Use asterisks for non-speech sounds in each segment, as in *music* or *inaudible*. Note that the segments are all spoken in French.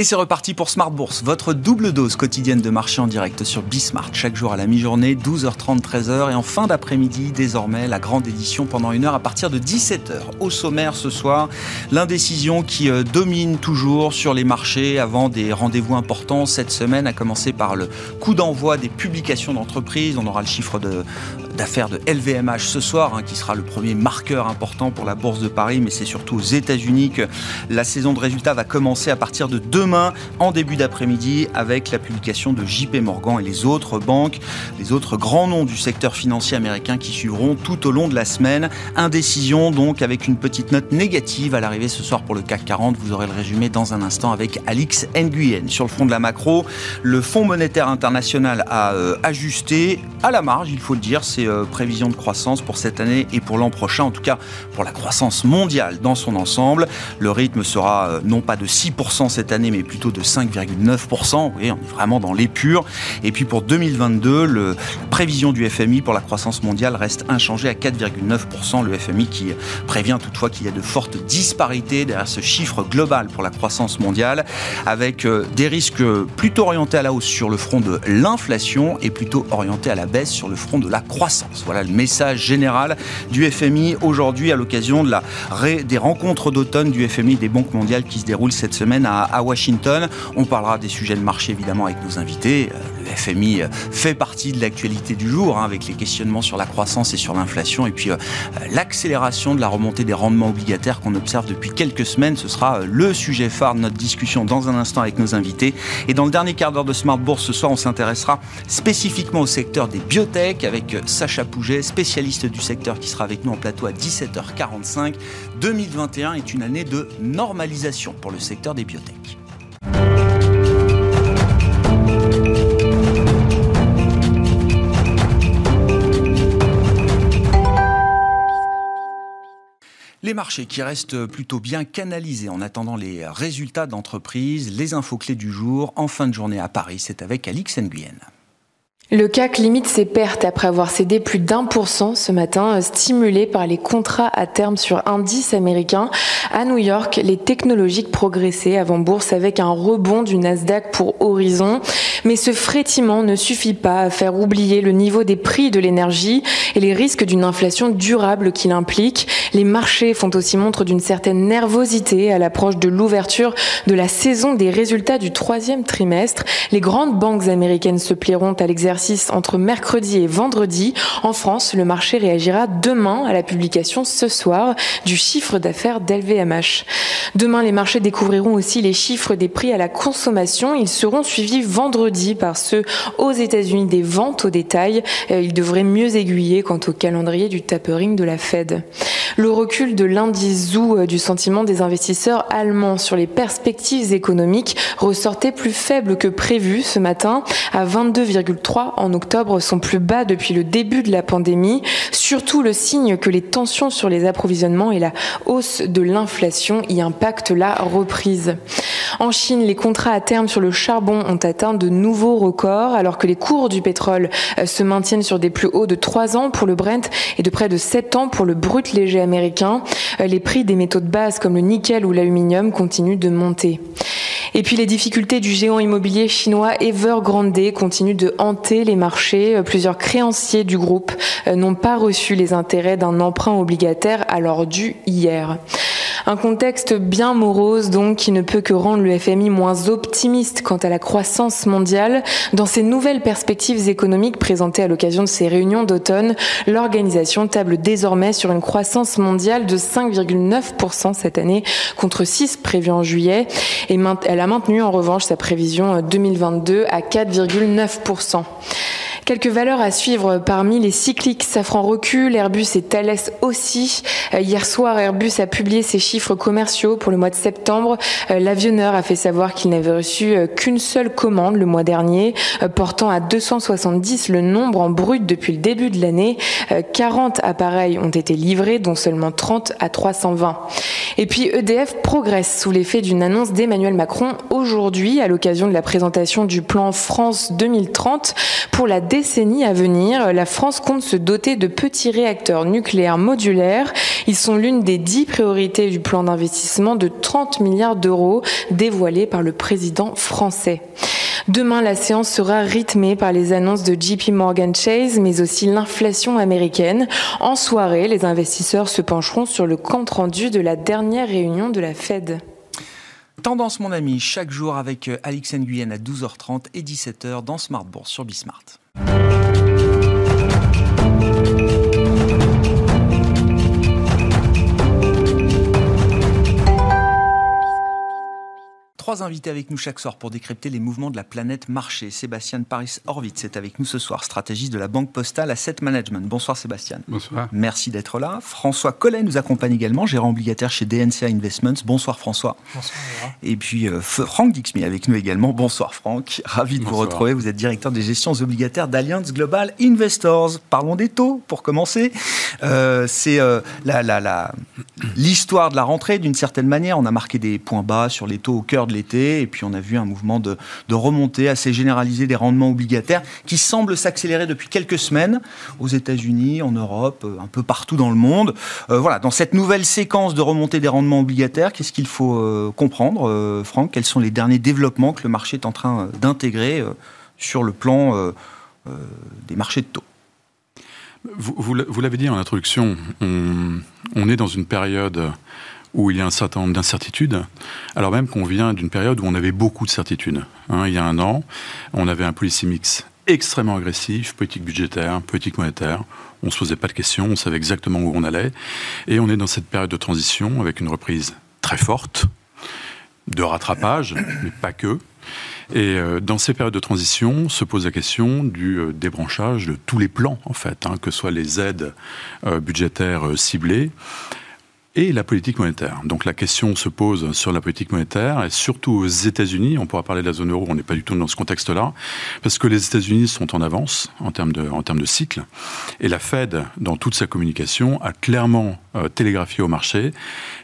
Et c'est reparti pour Smart Bourse, votre double dose quotidienne de marché en direct sur Bismart, chaque jour à la mi-journée, 12h30, 13h, et en fin d'après-midi, désormais, la grande édition pendant une heure à partir de 17h. Au sommaire ce soir, l'indécision qui euh, domine toujours sur les marchés avant des rendez-vous importants cette semaine, a commencé par le coup d'envoi des publications d'entreprises. On aura le chiffre de d'affaires de LVMH ce soir, hein, qui sera le premier marqueur important pour la Bourse de Paris, mais c'est surtout aux États-Unis que la saison de résultats va commencer à partir de demain, en début d'après-midi, avec la publication de JP Morgan et les autres banques, les autres grands noms du secteur financier américain qui suivront tout au long de la semaine. Indécision donc avec une petite note négative à l'arrivée ce soir pour le CAC 40. Vous aurez le résumé dans un instant avec Alix Nguyen. Sur le front de la macro, le Fonds monétaire international a euh, ajusté à la marge, il faut le dire, ses euh, prévisions de croissance pour cette année et pour l'an prochain, en tout cas pour la croissance mondiale dans son ensemble. Le rythme sera euh, non pas de 6% cette année, mais plutôt de 5,9%. Vous voyez, on est vraiment dans l'épure. Et puis pour 2022, le, la prévision du FMI pour la croissance mondiale reste inchangée à 4,9%. Le FMI qui prévient toutefois qu'il y a de fortes disparités derrière ce chiffre global pour la croissance mondiale, avec euh, des risques plutôt orientés à la hausse sur le front de l'inflation et plutôt orientés à la baisse sur le front de la croissance. Voilà le message général du FMI aujourd'hui à l'occasion des rencontres d'automne du FMI des banques mondiales qui se déroulent cette semaine à, Washington. On parlera des sujets de marché évidemment avec nos invités. Euh, FMI euh, fait partie de l'actualité du jour hein, avec les questionnements sur la croissance et sur l'inflation et puis euh, l'accélération de la remontée des rendements obligataires qu'on observe depuis quelques semaines. Ce sera le sujet phare de notre discussion dans un instant avec nos invités. Et dans le dernier quart d'heure de Smart Bourse ce soir, on s'intéressera spécifiquement au secteur des biotech avec Sacha Pouget, spécialiste du secteur qui sera avec nous en plateau à 17h45. 2021 est une année de normalisation pour le secteur des biotech. Les marchés qui restent plutôt bien canalisés en attendant les résultats d'entreprise, les infos clés du jour en fin de journée à Paris, c'est avec Alix Nguyen. Le CAC limite ses pertes après avoir cédé plus d'un pour cent ce matin, euh, stimulé par les contrats à terme sur indices américains. À New York, les technologiques progressaient avant bourse avec un rebond du Nasdaq pour Horizon. Mais ce frétiment ne suffit pas à faire oublier le niveau des prix de l'énergie et les risques d'une inflation durable qu'il implique. Les marchés font aussi montre d'une certaine nervosité à l'approche de l'ouverture de la saison des résultats du troisième trimestre. Les grandes banques américaines se plieront à l'exercice entre mercredi et vendredi. En France, le marché réagira demain à la publication ce soir du chiffre d'affaires d'LVMH. Demain, les marchés découvriront aussi les chiffres des prix à la consommation. Ils seront suivis vendredi par ceux aux États-Unis des ventes au détail. Euh, ils devraient mieux aiguiller quant au calendrier du tapering de la Fed. Le recul de l'indice ZOO euh, du sentiment des investisseurs allemands sur les perspectives économiques ressortait plus faible que prévu ce matin. À 22,3 en octobre sont plus bas depuis le début de la pandémie, surtout le signe que les tensions sur les approvisionnements et la hausse de l'inflation y impactent la reprise. En Chine, les contrats à terme sur le charbon ont atteint de nouveaux records alors que les cours du pétrole euh, se maintiennent sur des plus hauts de 3 ans pour le Brent et de près de 7 ans pour le brut léger américain. Euh, les prix des métaux de base comme le nickel ou l'aluminium continuent de monter. Et puis les difficultés du géant immobilier chinois Evergrande continuent de hanter les marchés. Euh, plusieurs créanciers du groupe euh, n'ont pas reçu les intérêts d'un emprunt obligataire alors dû hier. Un contexte bien morose donc qui ne peut que rendre le FMI moins optimiste quant à la croissance mondiale. Dans ces nouvelles perspectives économiques présentées à l'occasion de ces réunions d'automne, l'organisation table désormais sur une croissance mondiale de 5,9% cette année contre 6 prévus en juillet et elle a maintenu en revanche sa prévision 2022 à 4,9%. Quelques valeurs à suivre parmi les cycliques. Safran recule, Airbus et Thales aussi. Euh, hier soir, Airbus a publié ses chiffres commerciaux pour le mois de septembre. Euh, l'avionneur a fait savoir qu'il n'avait reçu euh, qu'une seule commande le mois dernier, portant à 270 le nombre en brut depuis le début de l'année. 40 appareils ont été livrés, dont seulement 30 à 320. Et puis EDF progresse sous l'effet d'une annonce d'Emmanuel Macron aujourd'hui à l'occasion de la présentation du plan France 2030 pour la décennie à venir. La France compte se doter de petits réacteurs nucléaires modulaires. Ils sont l'une des dix priorités du plan d'investissement de 30 milliards d'euros dévoilé par le président français. Demain, la séance sera rythmée par les annonces de JP Morgan Chase, mais aussi l'inflation américaine. En soirée, les investisseurs se pencheront sur le compte rendu de la dernière réunion de la Fed. Tendance, mon ami, chaque jour avec Alix Nguyen à 12h30 et 17h dans Smart Bourse sur Bismart. Thank you. Trois invités avec nous chaque soir pour décrypter les mouvements de la planète marché. Sébastien Paris Horvitz est avec nous ce soir, stratégiste de la Banque Postale Asset Management. Bonsoir Sébastien. Bonsoir. Merci d'être là. François Collet nous accompagne également, gérant obligataire chez DNCA Investments. Bonsoir François. Bonsoir. Et puis euh, Franck Dixmy avec nous également. Bonsoir Franck. Ravi de vous retrouver. Vous êtes directeur des gestions obligataires d'Alliance Global Investors. Parlons des taux pour commencer. Euh, C'est euh, l'histoire la, de la rentrée d'une certaine manière. On a marqué des points bas sur les taux au cœur de et puis on a vu un mouvement de, remontée assez généralisé des rendements obligataires qui semble s'accélérer depuis quelques semaines aux États-Unis, en Europe, euh, un peu partout dans le monde. Euh, voilà, dans cette nouvelle séquence de remontée des rendements obligataires, qu'est-ce qu'il faut euh, comprendre, Franck? Quels sont les derniers développements que le marché est en train d'intégrer sur le plan des marchés de taux? Vous, l'avez dit en introduction, on, on, est dans une période où il y a un certain nombre d'incertitudes, alors même qu'on vient d'une période où on avait beaucoup de certitudes. Hein, il y a un an, on avait un policy mix extrêmement agressif, politique budgétaire, politique monétaire. On ne se posait pas de questions, on savait exactement où on allait. Et on est dans cette période de transition avec une reprise très forte, de rattrapage, mais pas que. Et euh, dans ces périodes de transition se pose la question du euh, débranchage de tous les plans, en fait, hein, que ce soit les aides euh, budgétaires ciblées, et la politique monétaire. Donc la question se pose sur la politique monétaire, et surtout aux États-Unis, on pourra parler de la zone euro, on n'est pas du tout dans ce contexte-là, parce que les États-Unis sont en avance en termes, de, cycle, et la Fed, dans toute sa communication, a clairement euh, télégraphié au marché,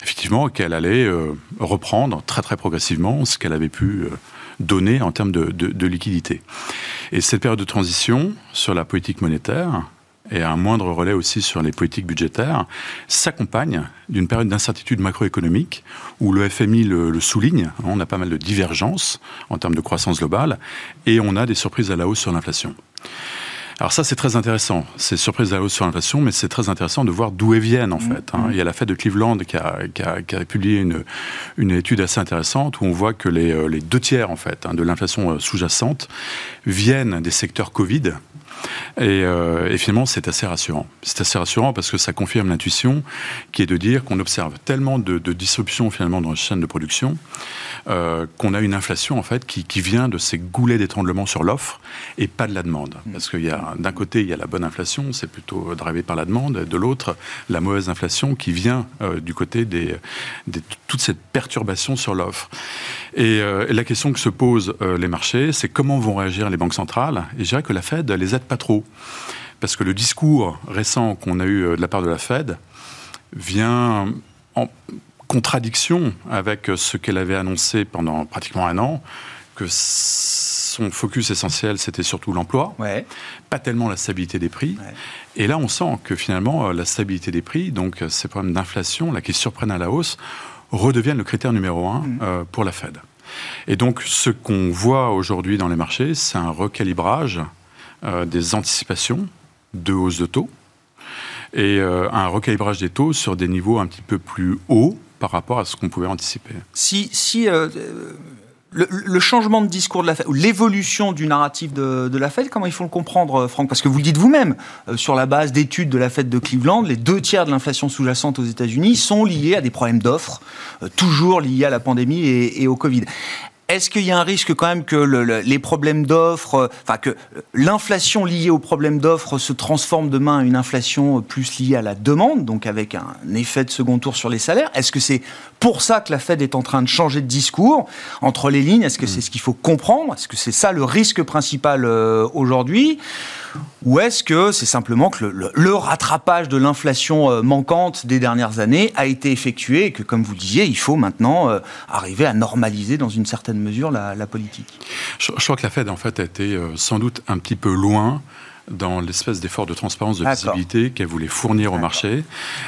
effectivement, qu'elle allait euh, reprendre très très progressivement ce qu'elle avait pu... Euh, donner en termes de, de, de liquidité. Et cette période de transition sur la politique monétaire, et un moindre relais aussi sur les politiques budgétaires, s'accompagne d'une période d'incertitude macroéconomique où le FMI le, souligne. On a pas mal de divergences en termes de croissance globale et on a des surprises à la hausse sur l'inflation. Alors ça, c'est très intéressant. C'est surprise à la hausse sur l'inflation, mais c'est très intéressant de voir d'où elles viennent, en mmh. fait. Hein. Il y a la Fed de Cleveland qui a, qui a, qui a publié une, une, étude assez intéressante où on voit que les, euh, les deux tiers, en fait, hein, de l'inflation euh, sous-jacente viennent des secteurs Covid, euh, et, finalement, c'est assez rassurant. C'est assez rassurant parce que ça confirme l'intuition qui est de dire qu'on observe tellement de, de disruptions finalement dans la chaîne de production euh, qu'on a une inflation en fait qui, qui vient de ces goulets d'étranglement sur l'offre et pas de la demande. Mm. Parce qu'il y a d'un côté il y a la bonne inflation, c'est plutôt drivé par la demande, de l'autre la mauvaise inflation qui vient euh, du côté des, des, toute cette perturbation sur l'offre. Et la question que se posent les marchés, c'est comment vont réagir les banques centrales? Et je dirais que la Fed les aide pas trop. Parce que le discours récent qu'on a eu euh, de la part de la Fed vient en contradiction avec ce qu'elle avait annoncé pendant pratiquement un an, que son focus essentiel, c'était surtout l'emploi, pas tellement la stabilité des prix. Et là, on sent que finalement, euh, la stabilité des prix, donc euh, ces problèmes d'inflation, là, qui surprennent à la hausse, redeviennent le critère numéro un mmh. pour la Fed. Et donc, ce qu'on voit aujourd'hui dans les marchés, c'est un recalibrage euh, des anticipations de hausse de taux et euh, un recalibrage des taux sur des niveaux un petit peu plus hauts par rapport à ce qu'on pouvait anticiper. Si, si euh, le, changement de discours de la Fed, l'évolution du narratif de, la Fed, comment il faut le comprendre, Franck? Parce que vous le dites vous-même, sur la base d'études de la Fed de Cleveland, les deux tiers de l'inflation sous-jacente aux États-Unis sont liés à des problèmes d'offres, toujours liés à la pandémie et au Covid. Est-ce qu'il y a un risque quand même que les problèmes d'offres, euh, enfin que l'inflation liée aux problèmes d'offres se transforme demain en une inflation plus liée à la demande, donc avec un effet de second tour sur les salaires? Est-ce que c'est pour ça que la Fed est en train de changer de discours entre les lignes? Est-ce que c'est ce qu'il faut comprendre? Est-ce que c'est ça le risque principal euh, aujourd'hui? Ou est-ce que c'est simplement que le, rattrapage de l'inflation euh, manquante des dernières années a été effectué et que, comme vous disiez, il faut maintenant euh, arriver à normaliser dans une certaine mesure la, politique? Je, crois que la Fed, en fait, a été sans doute un petit peu loin dans l'espèce d'effort de transparence, de visibilité qu'elle voulait fournir au marché,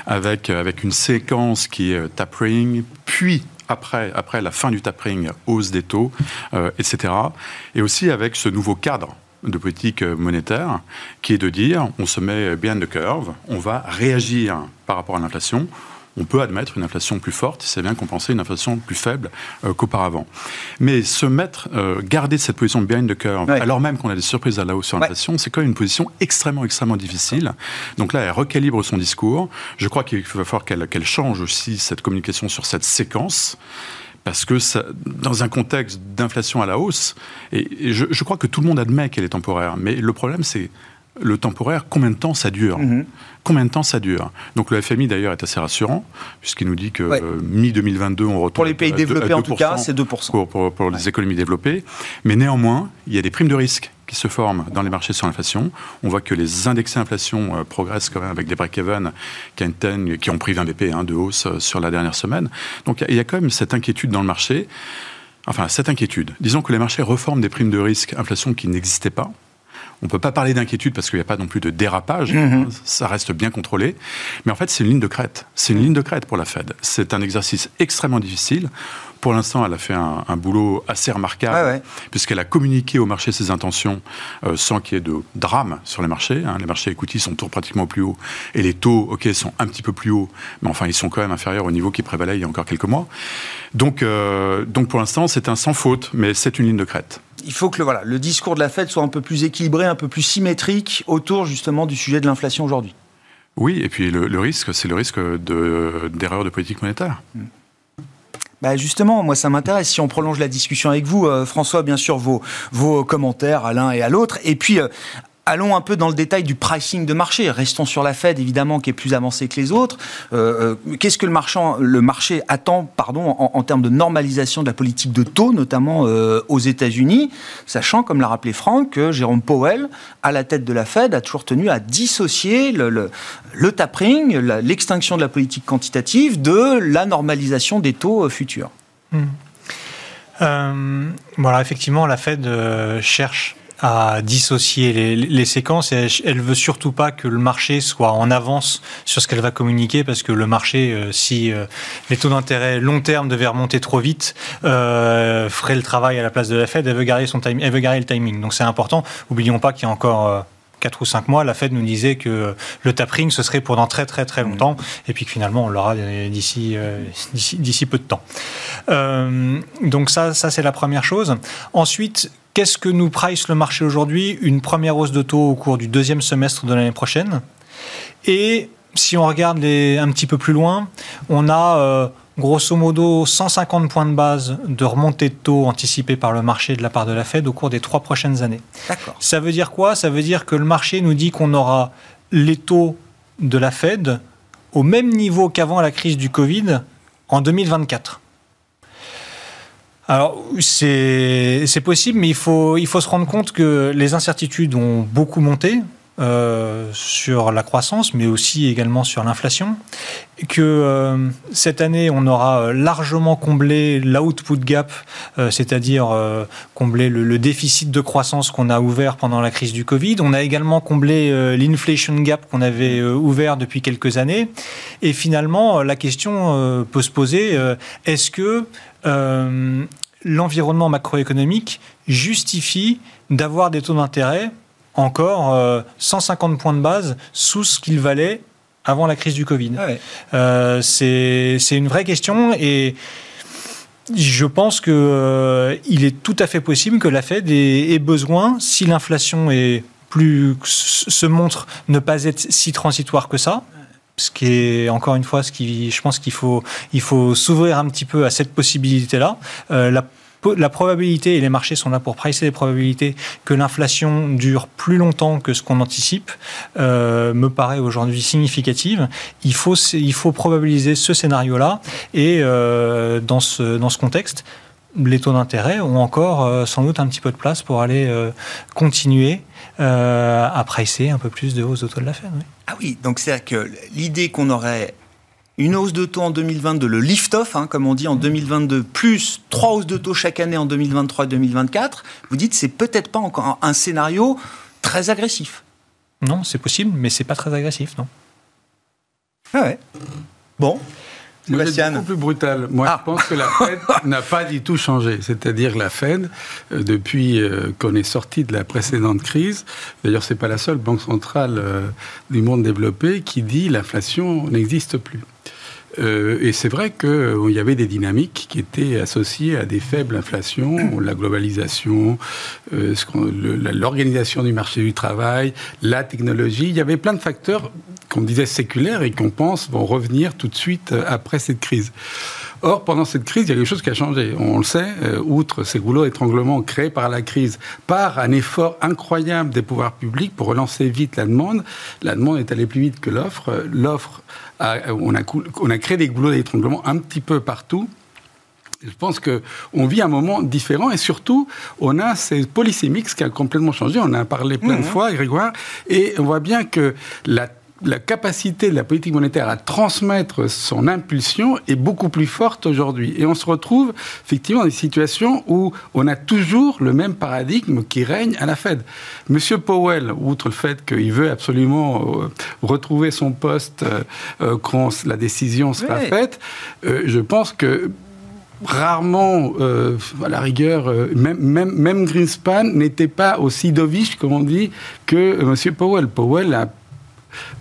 avec, avec une séquence qui est tapering, puis après, après la fin du tapering, hausse des taux, euh, etc. Et aussi avec ce nouveau cadre de politique monétaire qui est de dire on se met bien de curve, on va réagir par rapport à l'inflation, on peut admettre une inflation plus forte, c'est bien compenser une inflation plus faible euh, qu'auparavant. Mais se mettre, euh, garder cette position behind the curve, alors même qu'on a des surprises à la hausse sur l'inflation, c'est quand même une position extrêmement, extrêmement difficile. Donc là, elle recalibre son discours. Je crois qu'il va falloir qu'elle change aussi cette communication sur cette séquence parce que ça, dans un contexte d'inflation à la hausse, et, je, je, crois que tout le monde admet qu'elle est temporaire, mais le problème c'est le temporaire, combien de temps ça dure mhm. Combien de temps ça dure Donc le FMI d'ailleurs est assez rassurant, puisqu'il nous dit que euh, mi-2022, on retourne. Pour les pays développés en tout cas, c'est 2%. Pour, les économies développées. Mais néanmoins, il y a des primes de risque qui se forment dans les marchés sur l'inflation. On voit que les indexés inflation euh, progressent quand même avec des break-even qui, qui ont pris 20 BP hein, de hausse euh, sur la dernière semaine. Donc il y a quand même cette inquiétude dans le marché. Enfin, cette inquiétude. Disons que les marchés reforment des primes de risque inflation qui n'existaient pas on ne peut pas parler d'inquiétude parce qu'il n'y a pas non plus de dérapage, mhm. ça reste bien contrôlé. Mais en fait, c'est une ligne de crête. C'est une ligne de crête pour la Fed. C'est un exercice extrêmement difficile. Pour l'instant, elle a fait un, boulot assez remarquable, puisqu'elle a communiqué au marché ses intentions euh, sans qu'il y ait de drame sur les marchés. Hein. Les marchés equity sont toujours pratiquement au plus haut, et les taux, ok, sont un petit peu plus hauts, mais enfin, ils sont quand même inférieurs au niveau qui prévalait il y a encore quelques mois. Donc, euh, donc pour l'instant, c'est un sans faute, mais c'est une ligne de crête il faut que le, voilà, le discours de la Fed soit un peu plus équilibré, un peu plus symétrique autour justement du sujet de l'inflation aujourd'hui. Oui, et puis le, risque, c'est le risque d'erreur de, politique monétaire. Hmm. Bah justement, moi ça m'intéresse. Si on prolonge la discussion avec vous, euh, François, bien sûr, vos, vos commentaires à l'un et à l'autre. Et puis, euh, allons un peu dans le détail du pricing de marché. Restons sur la Fed, évidemment, qui est plus avancée que les autres. Euh, euh, qu'est-ce que le, marché attend pardon, en, termes de normalisation de la politique de taux, notamment euh, aux États-Unis, sachant, comme l'a rappelé Franck, que Jérôme Powell, à la tête de la Fed, a toujours tenu à dissocier le, le, tapering, l'extinction de la politique quantitative, de la normalisation des taux futurs. Hmm. voilà, effectivement, la Fed cherche à dissocier les, les séquences et elle, veut surtout pas que le marché soit en avance sur ce qu'elle va communiquer parce que le marché, euh, si euh, les taux d'intérêt long terme devaient remonter trop vite, euh, ferait le travail à la place de la Fed. Elle veut garder son time, elle veut garder le timing. Donc c'est important. Oublions pas qu'il y a encore 4 ou 5 mois, la Fed nous disait que le tapering, ce serait pendant très très très longtemps, et puis que finalement, on l'aura d'ici d'ici peu de temps. donc ça, ça c'est la première chose. Ensuite, Qu'est-ce que nous price le marché aujourd'hui? Une première hausse de taux au cours du deuxième semestre de l'année prochaine. Et si on regarde les, un petit peu plus loin, on a euh, grosso modo 150 points de base de remontée de taux anticipés par le marché de la part de la Fed au cours des trois prochaines années. Ça veut dire quoi? Ça veut dire que le marché nous dit qu'on aura les taux de la Fed au même niveau qu'avant la crise du Covid en 2024. Alors, c'est possible, mais il faut, il faut se rendre compte que les incertitudes ont beaucoup monté. Euh, sur la croissance, mais aussi également sur l'inflation, que euh, cette année, on aura largement comblé l'output gap, euh, c'est-à-dire comblé le, déficit de croissance qu'on a ouvert pendant la crise du Covid. On a également comblé l'inflation gap qu'on avait ouvert depuis quelques années. Et finalement, la question peut se poser, est-ce que euh, l'environnement macroéconomique justifie d'avoir des taux d'intérêt encore 150 euh, points de base sous ce qu'il valait avant la crise du Covid. Ah euh, C'est une vraie question et je pense qu'il est tout à fait possible que la Fed ait, besoin, si l'inflation est plus se montre ne pas être si transitoire que ça, ce qui est encore une fois ce qui je pense qu'il faut il faut s'ouvrir un petit peu à cette possibilité là euh, la la probabilité, et les marchés sont là pour pricer les probabilités, que l'inflation dure plus longtemps que ce qu'on anticipe, euh, me paraît aujourd'hui significative. Il faut, il faut probabiliser ce scénario-là. Et euh, dans, ce, dans ce contexte, les taux d'intérêt ont encore euh, sans doute un petit peu de place pour aller continuer à pricer un peu plus de hausse de taux de la Fed. Ah oui, donc c'est-à-dire que l'idée qu'on aurait une hausse de taux en 2022, le lift-off, hein, comme on dit en 2022, plus trois hausses de taux chaque année en 2023 et 2024, vous dites c'est peut-être pas encore un scénario très agressif. Non, c'est possible, mais c'est pas très agressif, non? Ah ouais. Bon. C'est beaucoup plus brutal. Moi, ah. je pense que la Fed *laughs* n'a pas du tout changé. C'est-à-dire la Fed, euh, depuis euh, qu'on est sorti de la précédente crise, d'ailleurs, c'est pas la seule banque centrale euh, du monde développé qui dit l'inflation n'existe plus. Euh, et c'est vrai qu'il euh, y avait des dynamiques qui étaient associées à des faibles inflations, *coughs* la globalisation, euh, l'organisation du marché du travail, la technologie. Il y avait plein de facteurs qu'on disait séculaires et qu'on pense vont revenir tout de suite après cette crise. Or, pendant cette crise, il y a quelque chose qui a changé. On le sait, outre ces goulots d'étranglement créés par la crise, par un effort incroyable des pouvoirs publics pour relancer vite la demande, la demande est allée plus vite que l'offre. L'offre on, a, on a créé des goulots d'étranglement un petit peu partout. Je pense qu'on vit un moment différent et surtout, on a ces policy mix qui a complètement changé. On en a parlé plein de mmh. fois, Grégoire, et on voit bien que la la capacité de la politique monétaire à transmettre son impulsion est beaucoup plus forte aujourd'hui. Et on se retrouve effectivement dans des situations où on a toujours le même paradigme qui règne à la Fed. Monsieur Powell, outre le fait qu'il veut absolument euh, retrouver son poste euh, euh, quand la décision sera faite, je pense que rarement, à la rigueur, même, même, même Greenspan n'était pas aussi dovish, comme on dit, que M. Powell. Powell a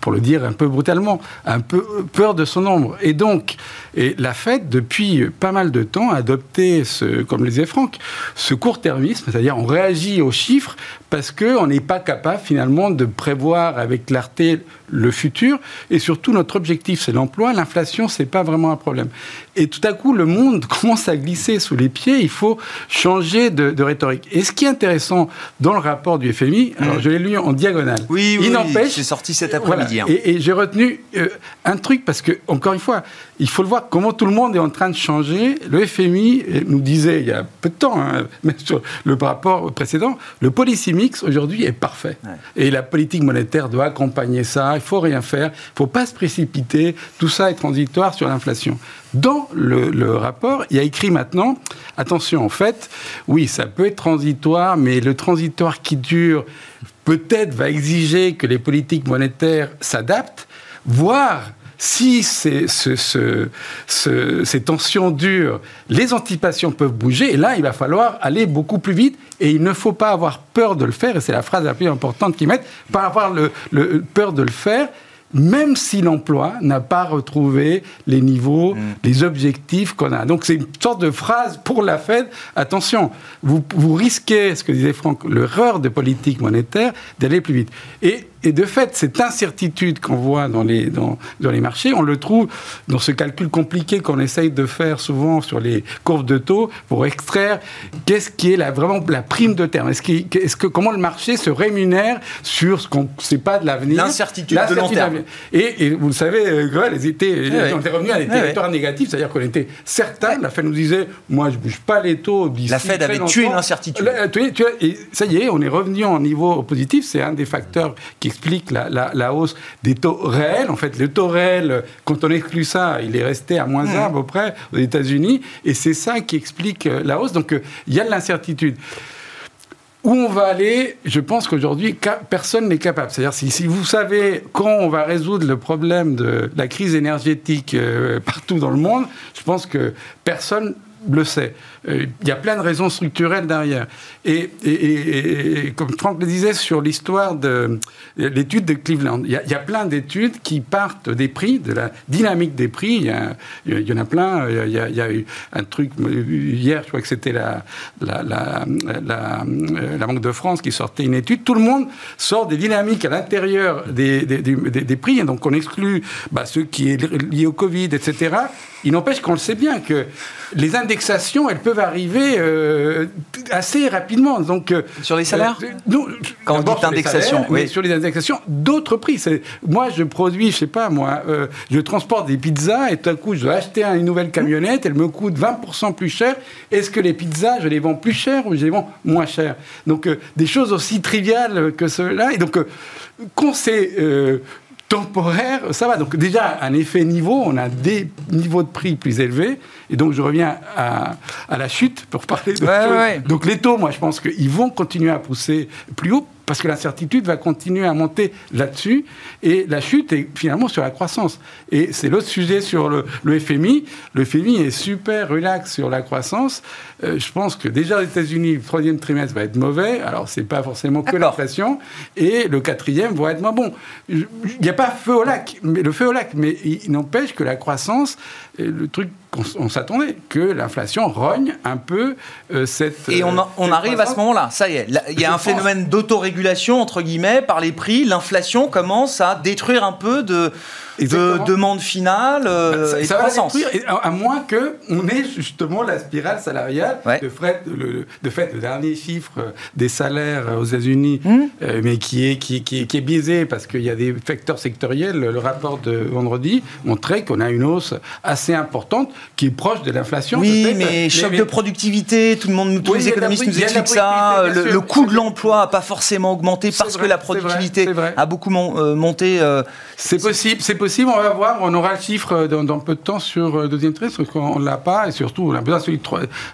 pour le dire un peu brutalement, un peu peur de son ombre. Et donc, et la Fed, depuis pas mal de temps, a adopté, ce, comme le disait Franck, ce court-termisme, c'est-à-dire on réagit aux chiffres parce qu'on n'est pas capable finalement de prévoir avec clarté le futur. Et surtout, notre objectif, c'est l'emploi. L'inflation, c'est pas vraiment un problème. Et tout à coup, le monde *laughs* commence à glisser sous les pieds. Il faut changer de, rhétorique. Et ce qui est intéressant dans le rapport du FMI, alors mmh. je l'ai lu en diagonale. Oui, oui, il n'empêche. C'est sorti cet après-midi. Et, j'ai retenu euh, un truc parce que, encore une fois, il faut le voir comment tout le monde est en train de changer. Le FMI nous disait il y a peu de temps, hein, *laughs* mais sur le rapport précédent, le policy mix aujourd'hui est parfait. Et la politique monétaire doit accompagner ça. Il faut rien faire. Il faut pas se précipiter. Tout ça est transitoire sur l'inflation. Dans le, le, rapport, il y a écrit maintenant, attention, en fait, oui, ça peut être transitoire, mais le transitoire qui dure peut-être va exiger que les politiques monétaires s'adaptent, voire si ces, tensions durent, les anticipations peuvent bouger, et là, il va falloir aller beaucoup plus vite, et il ne faut pas avoir peur de le faire, et c'est la phrase la plus importante qu'ils mettent, pas avoir le, peur de le faire, même si l'emploi n'a pas retrouvé les niveaux, mm. les objectifs qu'on a. Donc c'est une sorte de phrase pour la Fed. Attention, vous, vous risquez, ce que disait Franck, l'erreur de politique monétaire d'aller plus vite. Et et de fait, cette incertitude qu'on voit dans les, dans, dans, les marchés, on le trouve dans ce calcul compliqué qu'on essaye de faire souvent sur les courbes de taux pour extraire qu'est-ce qui est la, vraiment la prime de terme. Est-ce est que, comment le marché se rémunère sur ce qu'on ne sait pas de l'avenir L'incertitude de long terme. Et, vous le savez, euh, Grel, ils étaient, on était revenus à des territoires négatifs, c'est-à-dire qu'on était certains, la Fed nous disait, moi je ne bouge pas les taux. La Fed avait tué l'incertitude. Et ça y est, on est revenu en niveau positif, c'est un des facteurs qui explique la, hausse des taux réels. En fait, le taux réel, quand on exclut ça, il est resté à moins 1 à peu près aux États-Unis. Et c'est ça qui explique euh, la hausse. Donc, euh, il y a de l'incertitude. Où on va aller, je pense qu'aujourd'hui, personne n'est capable. C'est-à-dire, si, vous savez quand on va résoudre le problème de la crise énergétique euh, partout dans le monde, je pense que personne le sait. Euh, il y a plein de raisons structurelles derrière. Et, comme Franck le disait sur l'histoire de l'étude de Cleveland, il y, a, plein d'études qui partent des prix, de la dynamique des prix. Il y, en a plein. Il y a, eu un truc hier, je crois que c'était la, la, la, Banque de France qui sortait une étude. Tout le monde sort des dynamiques à l'intérieur des, des, des, prix. Et donc on exclut bah, ceux qui est lié au Covid, etc. Il n'empêche qu'on le sait bien que les indexations, elles peuvent arriver euh, assez rapidement. Donc, euh, sur les salaires non, Quand on dit indexation, oui. sur les indexations, d'autres prix. Moi, je produis, je sais pas, moi, je transporte des pizzas et tout à coup, je dois acheter une nouvelle camionnette, elle me coûte 20% plus cher. Est-ce que les pizzas, je les vends plus cher ou je les vends moins cher? Donc, des choses aussi triviales que cela. Et donc, qu'on sait temporaire, ça va. Donc déjà, un effet niveau, on a des niveaux de prix plus élevés. Et donc je reviens à, la chute pour parler de... Donc les taux, moi je pense qu'ils vont continuer à pousser plus haut parce que l'incertitude va continuer à monter là-dessus, et la chute est finalement sur la croissance. Et c'est l'autre sujet sur le, FMI. Le FMI est super relax sur la croissance. Euh, je pense que déjà aux États-Unis, le troisième trimestre va être mauvais, alors c'est pas forcément que l'inflation, et le quatrième va être moins bon. Il n'y a pas feu au lac, mais le feu au lac, mais il n'empêche que la croissance, le truc on, s'attendait que l'inflation rogne un peu euh, cette. Et on, on arrive à ce moment-là. Ça y est, il y a un phénomène d'autorégulation entre guillemets par les prix. L'inflation commence à détruire un peu de de demande finale euh, bah, et de croissance. à, moins que on ait justement la spirale salariale. De, fait, le, de fait, le dernier chiffre des salaires aux États-Unis, hmm. euh, mais qui est, qui, qui, est biaisé parce qu'il y a des facteurs sectoriels. Le rapport de vendredi montrait qu'on a une hausse assez importante qui est proche de l'inflation. Oui, mais choc de productivité, tout le monde, tous les économistes nous expliquent ça. Le, coût de l'emploi n'a pas forcément augmenté parce que la productivité a beaucoup euh, monté. c'est possible, c'est possible on va voir, on aura le chiffre euh, dans, peu de temps sur le euh, deuxième trimestre, parce qu'on ne l'a pas, et surtout, on a besoin celui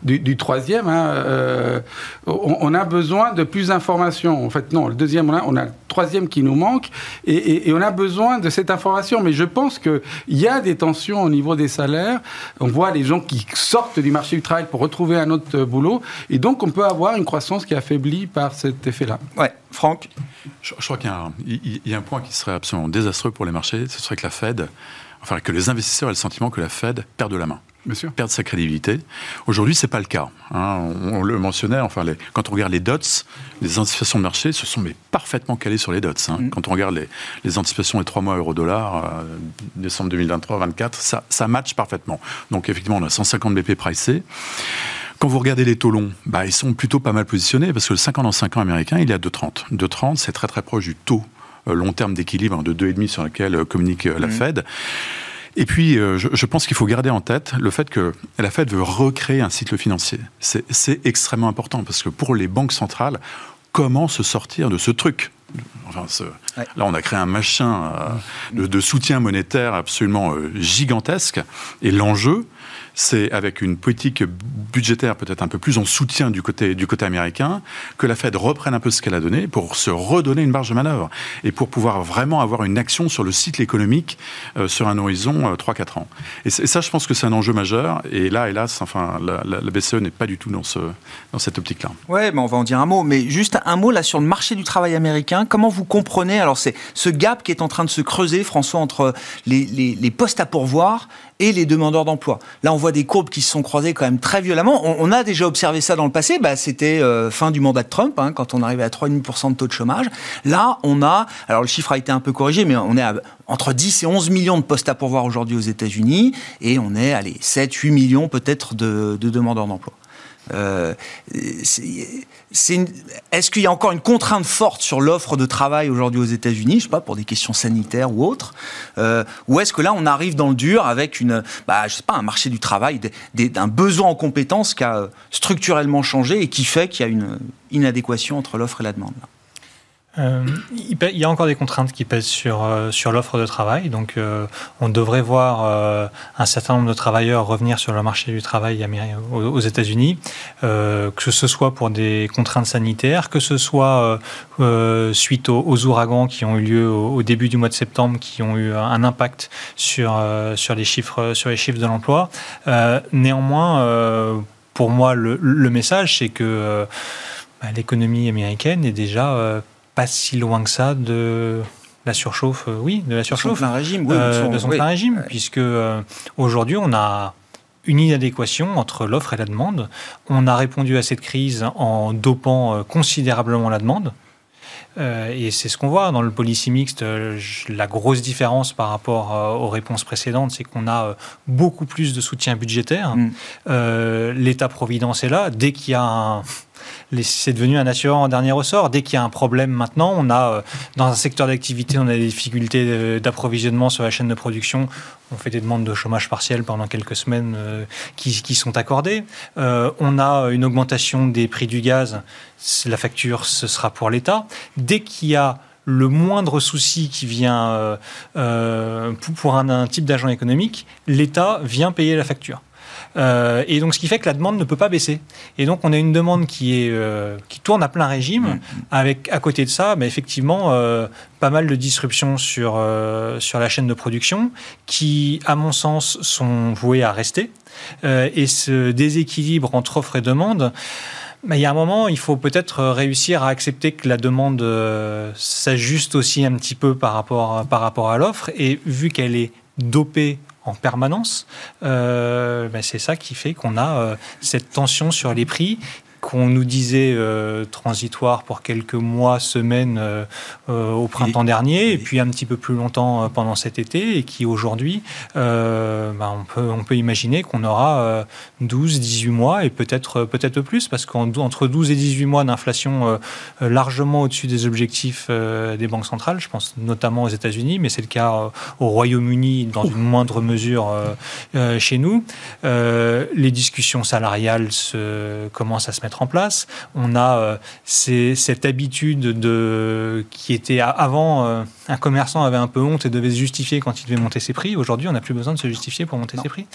du, troisième. Hein, euh, on, a besoin de plus d'informations. En fait, non, le deuxième, on a, on a le troisième qui nous manque, et, on a besoin de cette information. Mais je pense qu'il y a des tensions au niveau des salaires. On voit les gens qui sortent du marché du travail pour retrouver un autre boulot, et donc on peut avoir une croissance qui est affaiblie par cet effet-là. Ouais, Franck je, crois qu'il y, y, a un point qui serait absolument désastreux pour les marchés, ce serait que la Fed, enfin que les investisseurs aient le sentiment que la Fed perd de la main. Perdent sa crédibilité. Aujourd'hui, c'est pas le cas. Hein. On, le mentionnait. Enfin, les, quand on regarde les dots, les anticipations de marché se sont mais parfaitement calées sur les dots. Hein. Mm. Quand on regarde les, les, anticipations des trois mois euro-dollar, euh, décembre 2023-24, ça, ça match parfaitement. Donc, effectivement, on a 150 BP pricés. Quand vous regardez les taux longs, bah, ils sont plutôt pas mal positionnés parce que le 5 ans dans 5 ans américain, il est à 2,30. 2,30, c'est très très proche du taux euh, long terme d'équilibre de 2,5 sur lequel euh, communique la mmh. Fed. Et puis, je, pense qu'il faut garder en tête le fait que la Fed veut recréer un cycle financier. C'est extrêmement important parce que pour les banques centrales, comment se sortir de ce truc? Enfin, Là, on a créé un machin de, de, soutien monétaire absolument gigantesque. Et l'enjeu, c'est avec une politique budgétaire peut-être un peu plus en soutien du côté, du côté américain, que la Fed reprenne un peu ce qu'elle a donné pour se redonner une marge de manœuvre et pour pouvoir vraiment avoir une action sur le cycle économique euh, sur un horizon 3-4 euh, ans. Et, ça, je pense que c'est un enjeu majeur. Et là, hélas, enfin, la, la, BCE n'est pas du tout dans, ce, dans cette optique-là. Ouais, mais on va en dire un mot. Mais juste un mot là sur le marché du travail américain. Comment vous comprenez alors c'est ce gap qui est en train de se creuser, François, entre les postes à pourvoir et les demandeurs d'emploi. Là, on voit des courbes qui se sont croisées quand même très violemment. On, a déjà observé ça dans le passé. Bah, C'était euh, fin du mandat de Trump, hein, quand on arrivait à 3,5% de taux de chômage. Là, on a, alors le chiffre a été un peu corrigé, mais on est à entre 10 et 11 millions de postes à pourvoir aujourd'hui aux États-Unis, et on est, allez, 7, 8 millions peut-être de demandeurs d'emploi. Euh, est-ce qu'il y a encore une contrainte forte sur l'offre de travail aujourd'hui aux États-Unis, je sais pas, pour des questions sanitaires ou autres, euh, ou est-ce que là on arrive dans le dur avec une, bah, un marché du travail, d'un besoin en compétences qui a structurellement changé et qui fait qu'il y a une inadéquation entre l'offre et la demande euh, il y a encore des contraintes qui pèsent sur, euh, sur l'offre de travail. Donc, euh, on devrait voir un certain nombre de travailleurs revenir sur le marché du travail aux, États-Unis, que ce soit pour des contraintes sanitaires, que ce soit suite aux, ouragans qui ont eu lieu au, début du mois de septembre, qui ont eu un impact sur, sur, les, chiffres, sur les chiffres de l'emploi. néanmoins, pour moi, le, message, c'est que bah, l'économie américaine est déjà pas si loin que ça de la surchauffe, euh, oui, de la surchauffe. De son régime, oui. Euh, de son régime, puisque euh, aujourd'hui, on a une inadéquation entre l'offre et la demande. On a répondu à cette crise en dopant considérablement la demande. et c'est ce qu'on voit dans le policy mixte. la grosse différence par rapport aux réponses précédentes, c'est qu'on a beaucoup plus de soutien budgétaire. Mm. L'État-providence est là. Dès qu'il y a un c'est devenu un assureur en dernier ressort. Dès qu'il y a un problème maintenant, on a, euh, dans un secteur d'activité, on a des difficultés euh, d'approvisionnement sur la chaîne de production. On fait des demandes de chômage partiel pendant quelques semaines euh, qui, sont accordées. on a une augmentation des prix du gaz. La facture, ce sera pour l'État. Dès qu'il y a le moindre souci qui vient pour un type d'agent économique, l'État vient payer la facture. Euh, et donc, ce qui fait que la demande ne peut pas baisser. Et donc, on a une demande qui, est, euh, qui tourne à plein régime, mm. avec à côté de ça, bah, effectivement, euh, pas mal de disruptions sur, sur la chaîne de production, qui, à mon sens, sont vouées à rester. et ce déséquilibre entre offre et demande, bah, il y a un moment, il faut peut-être réussir à accepter que la demande s'ajuste aussi un petit peu par rapport, par rapport à l'offre. Et vu qu'elle est dopée en permanence, euh, ben, c'est ça qui fait qu'on a euh, cette tension sur les prix qu'on nous disait euh, transitoire pour quelques mois, semaines euh, euh, au printemps dernier, et, puis un petit peu plus longtemps pendant cet été, et qui aujourd'hui, ben, on, peut, on peut imaginer qu'on aura 12, 18 mois, et peut-être peut-être plus, parce qu'entre 12 et 18 mois d'inflation largement au-dessus des objectifs des banques centrales, je pense notamment aux États-Unis, mais c'est le cas au Royaume-Uni dans une moindre mesure chez nous, les discussions salariales se, commencent à se mettre en place. On a euh, cette habitude de, qui était avant, euh, un commerçant avait un peu honte et devait se justifier quand il devait monter ses prix. Aujourd'hui, on n'a plus besoin de se justifier pour monter ses prix.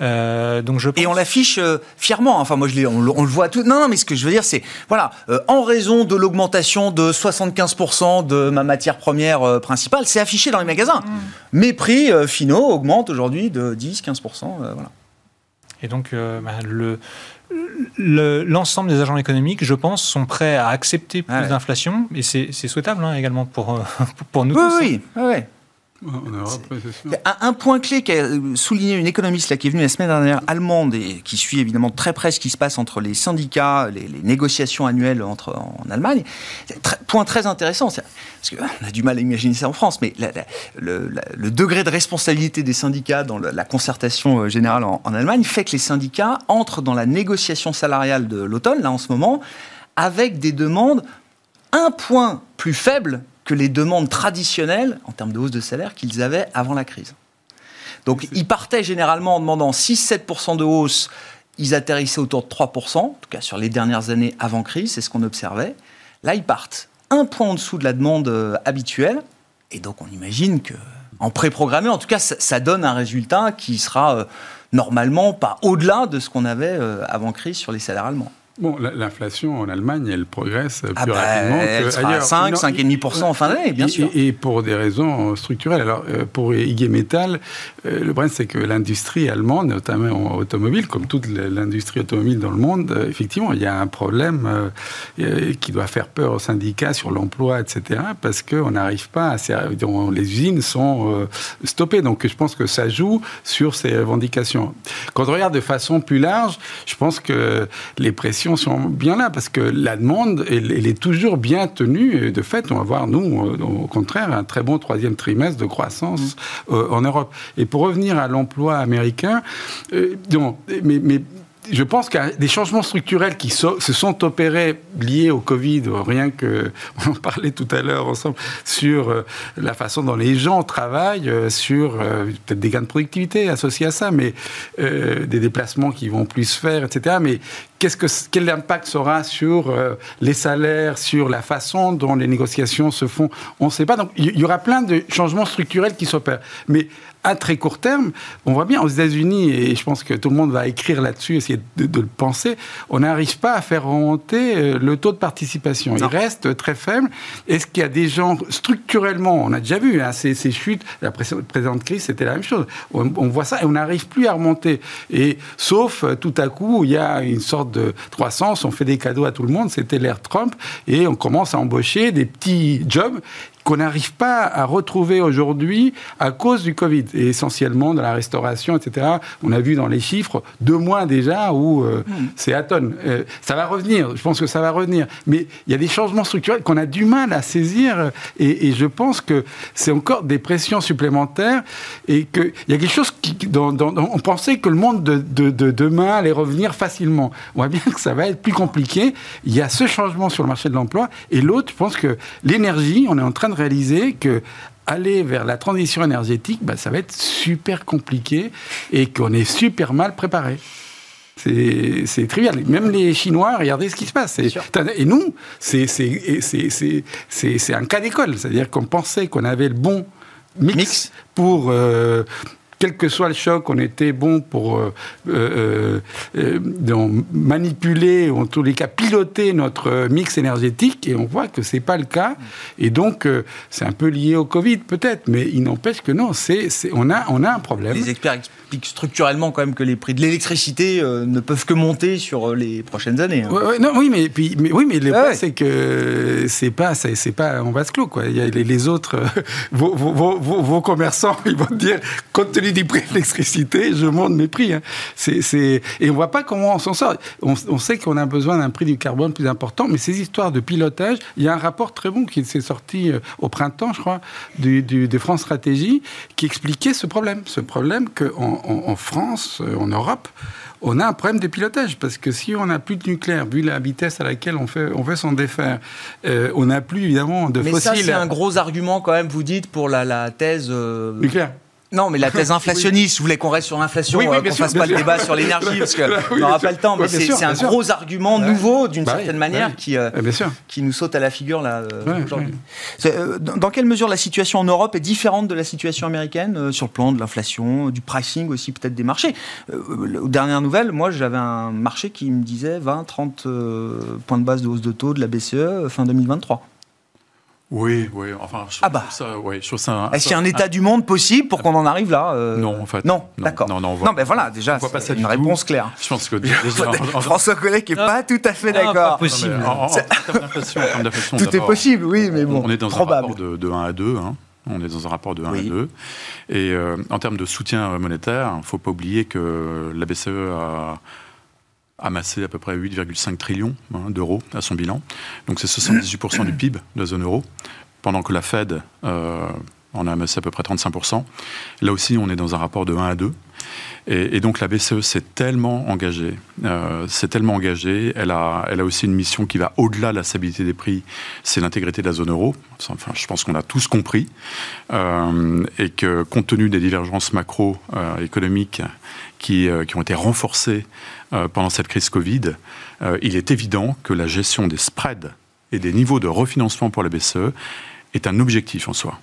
Euh, donc je Et on l'affiche fièrement. Enfin, moi, je on, on, le voit tout. Non, non, mais ce que je veux dire, c'est, voilà, en raison de l'augmentation de 75% de ma matière première principale, c'est affiché dans les magasins. Mm. Mes prix finaux augmentent aujourd'hui de 10-15%. voilà. Et donc, bah, le, l'ensemble des agents économiques, je pense, sont prêts à accepter plus d'inflation, et c'est souhaitable hein, également pour, euh, *laughs* pour nous oui, tous. Oui, oui. Un, point clé qu'a souligné une économiste là, qui est venue la semaine dernière, allemande, et qui suit évidemment très près ce qui se passe entre les syndicats, les, négociations annuelles entre, en Allemagne. point très intéressant, parce qu'on a du mal à imaginer ça en France, mais le, degré de responsabilité des syndicats dans la concertation euh, générale en, en Allemagne fait que les syndicats entrent dans la négociation salariale de l'automne, là en ce moment, avec des demandes un point plus faibles que les demandes traditionnelles en termes de hausse de salaire qu'ils avaient avant la crise. Donc ils partaient généralement en demandant 6-7% de hausse, ils atterrissaient autour de 3%, en tout cas sur les dernières années avant crise, c'est ce qu'on observait. Là, ils partent un point en dessous de la demande euh, habituelle, et donc on imagine que en préprogrammé, en tout cas, ça, donne un résultat qui sera euh, normalement pas au-delà de ce qu'on avait euh, avant crise sur les salaires allemands. Bon, l'inflation en Allemagne, elle progresse ah plus bah, rapidement qu'ailleurs. 5, 5,5% en fin d'année, bien sûr. Et, pour des raisons structurelles. Alors, euh, pour IG Metall, euh, le problème, c'est que l'industrie allemande, notamment automobile, comme toute l'industrie automobile dans le monde, euh, effectivement, il y a un problème qui doit faire peur aux syndicats sur l'emploi, etc., parce qu'on n'arrive pas à... Les usines sont stoppées. Donc, je pense que ça joue sur ces revendications. Quand on regarde de façon plus large, je pense que les pressions sont bien là, parce que la demande, elle, est toujours bien tenue. Et de fait, on va voir, nous, euh, au contraire, un très bon troisième trimestre de croissance mm. euh, en Europe. Et pour revenir à l'emploi américain, euh, mais, mais je pense qu'il y a des changements structurels qui se sont opérés liés au Covid, rien que, *laughs* on en parlait tout à l'heure ensemble, sur euh, la façon dont les gens travaillent, euh, sur euh, peut-être des gains de productivité associés à ça, mais des déplacements qui vont plus se faire, etc. Mais qu'est-ce que, quel impact sera sur les salaires, sur la façon dont les négociations se font? On ne sait pas. Donc il y aura plein de changements structurels qui s'opèrent. Mais à très court terme, on voit bien aux États-Unis, et je pense que tout le monde va écrire là-dessus, essayer de, le penser, on n'arrive pas à faire remonter euh, le taux de participation. Il reste très faible. Est-ce qu'il y a des gens, structurellement, on a déjà vu hein, ces, chutes, la précédente crise, c'était la même chose. On, voit ça et on n'arrive plus à remonter. Et sauf euh, tout à coup, il y a une sorte de croissance, on fait des cadeaux à tout le monde, c'était l'ère Trump, et on commence à embaucher des petits jobs qu'on n'arrive pas à retrouver aujourd'hui à cause du Covid, et essentiellement dans la restauration, etc. On a vu dans les chiffres deux mois déjà où euh, hmm. c'est à tonne. Euh, ça va revenir, je pense que ça va revenir. Mais il y a des changements structurels qu'on a du mal à saisir, et, je pense que c'est encore des pressions supplémentaires, et qu'il y a quelque chose qui, dans, on pensait que le monde de, de, demain allait revenir facilement. On voit bien *laughs* que ça va être plus compliqué. Il y a ce changement sur le marché de l'emploi, et l'autre, je pense que l'énergie, on est en train de réaliser que aller vers la transition énergétique, bah, ça va être super compliqué et qu'on est super mal préparé. C'est trivial. Même les Chinois, regardez ce qui se passe. Et nous, c'est un cas d'école. C'est-à-dire qu'on pensait qu'on avait le bon mix, pour euh, quel que soit le choc, on était bon pour euh, euh, euh, manipuler, ou en tous les cas piloter notre mix énergétique, et on voit que c'est pas le cas. Et donc, c'est un peu lié au Covid, peut-être, mais il n'empêche que non, c'est, on, a, on a un problème. Les experts structurellement quand même que les prix de l'électricité ne peuvent que monter sur les prochaines années. Hein. non, oui, mais, puis, mais, oui, mais le ah c'est que c'est pas, c'est, pas en vase clos, quoi. Il y a les, autres, *laughs* vos, vos, vos, commerçants, *laughs* ils vont dire, compte tenu des prix de l'électricité, je monte mes prix. Hein. C'est, Et on voit pas comment on s'en sort. On, sait qu'on a besoin d'un prix du carbone plus important, mais ces histoires de pilotage, il y a un rapport très bon qui s'est sorti euh, au printemps, je crois, du, de France Stratégie, qui expliquait ce problème. Ce problème qu'en en, France, euh, en Europe, on a un problème de pilotage parce que si on n'a plus de nucléaire, vu la vitesse à laquelle on fait, on fait s'en défaire, euh, on n'a plus évidemment de Mais fossiles. Mais ça, c'est un gros argument quand même, vous dites, pour la, la thèse nucléaire. Non, mais la thèse inflationniste, je voulais qu'on reste sur l'inflation, oui, oui, euh, qu'on fasse pas le débat sur l'énergie, *laughs* parce qu'on n'aura pas le temps, mais c'est un gros argument nouveau, d'une bah certaine manière, qui, euh, qui nous saute à la figure là euh, aujourd'hui. Dans quelle mesure la situation en Europe est différente de la situation américaine, sur le plan de l'inflation, du pricing aussi, peut-être des marchés? Aux dernières nouvelles, moi j'avais un marché qui me disait 20, 30 points de base de hausse de taux de la BCE fin 2023. Oui, oui. Enfin, ah bah. ça, je ça. Est-ce qu'il y a un état du monde possible pour qu'on en arrive là euh Non, en fait. Non, d'accord. Non, non, non, ben voilà, déjà, c'est une réponse claire. Je pense que *laughs* déjà, François Collet n'est pas tout à fait d'accord. Pas possible. En, termes d'inflation, tout est possible, oui, mais bon. On est dans un rapport de, de 1 à 2. Hein. On est dans un rapport de 1 à 2. Et euh, en termes de soutien monétaire, il ne faut pas oublier que la BCE a amassé à peu près 8,5 trillions hein, d'euros à son bilan. Donc c'est 78% du PIB de la zone euro, pendant que la Fed euh, en a amassé à peu près 35%. Là aussi, on est dans un rapport de 1 à 2. Et, donc la BCE s'est tellement engagée, euh, tellement engagée, elle a, elle a aussi une mission qui va au-delà de la stabilité des prix, c'est l'intégrité de la zone euro. Enfin, je pense qu'on a tous compris. Euh, et que compte tenu des divergences macroéconomiques qui, qui ont été renforcées euh, pendant cette crise Covid, euh, il est évident que la gestion des spreads et des niveaux de refinancement pour la BCE est un objectif en soi.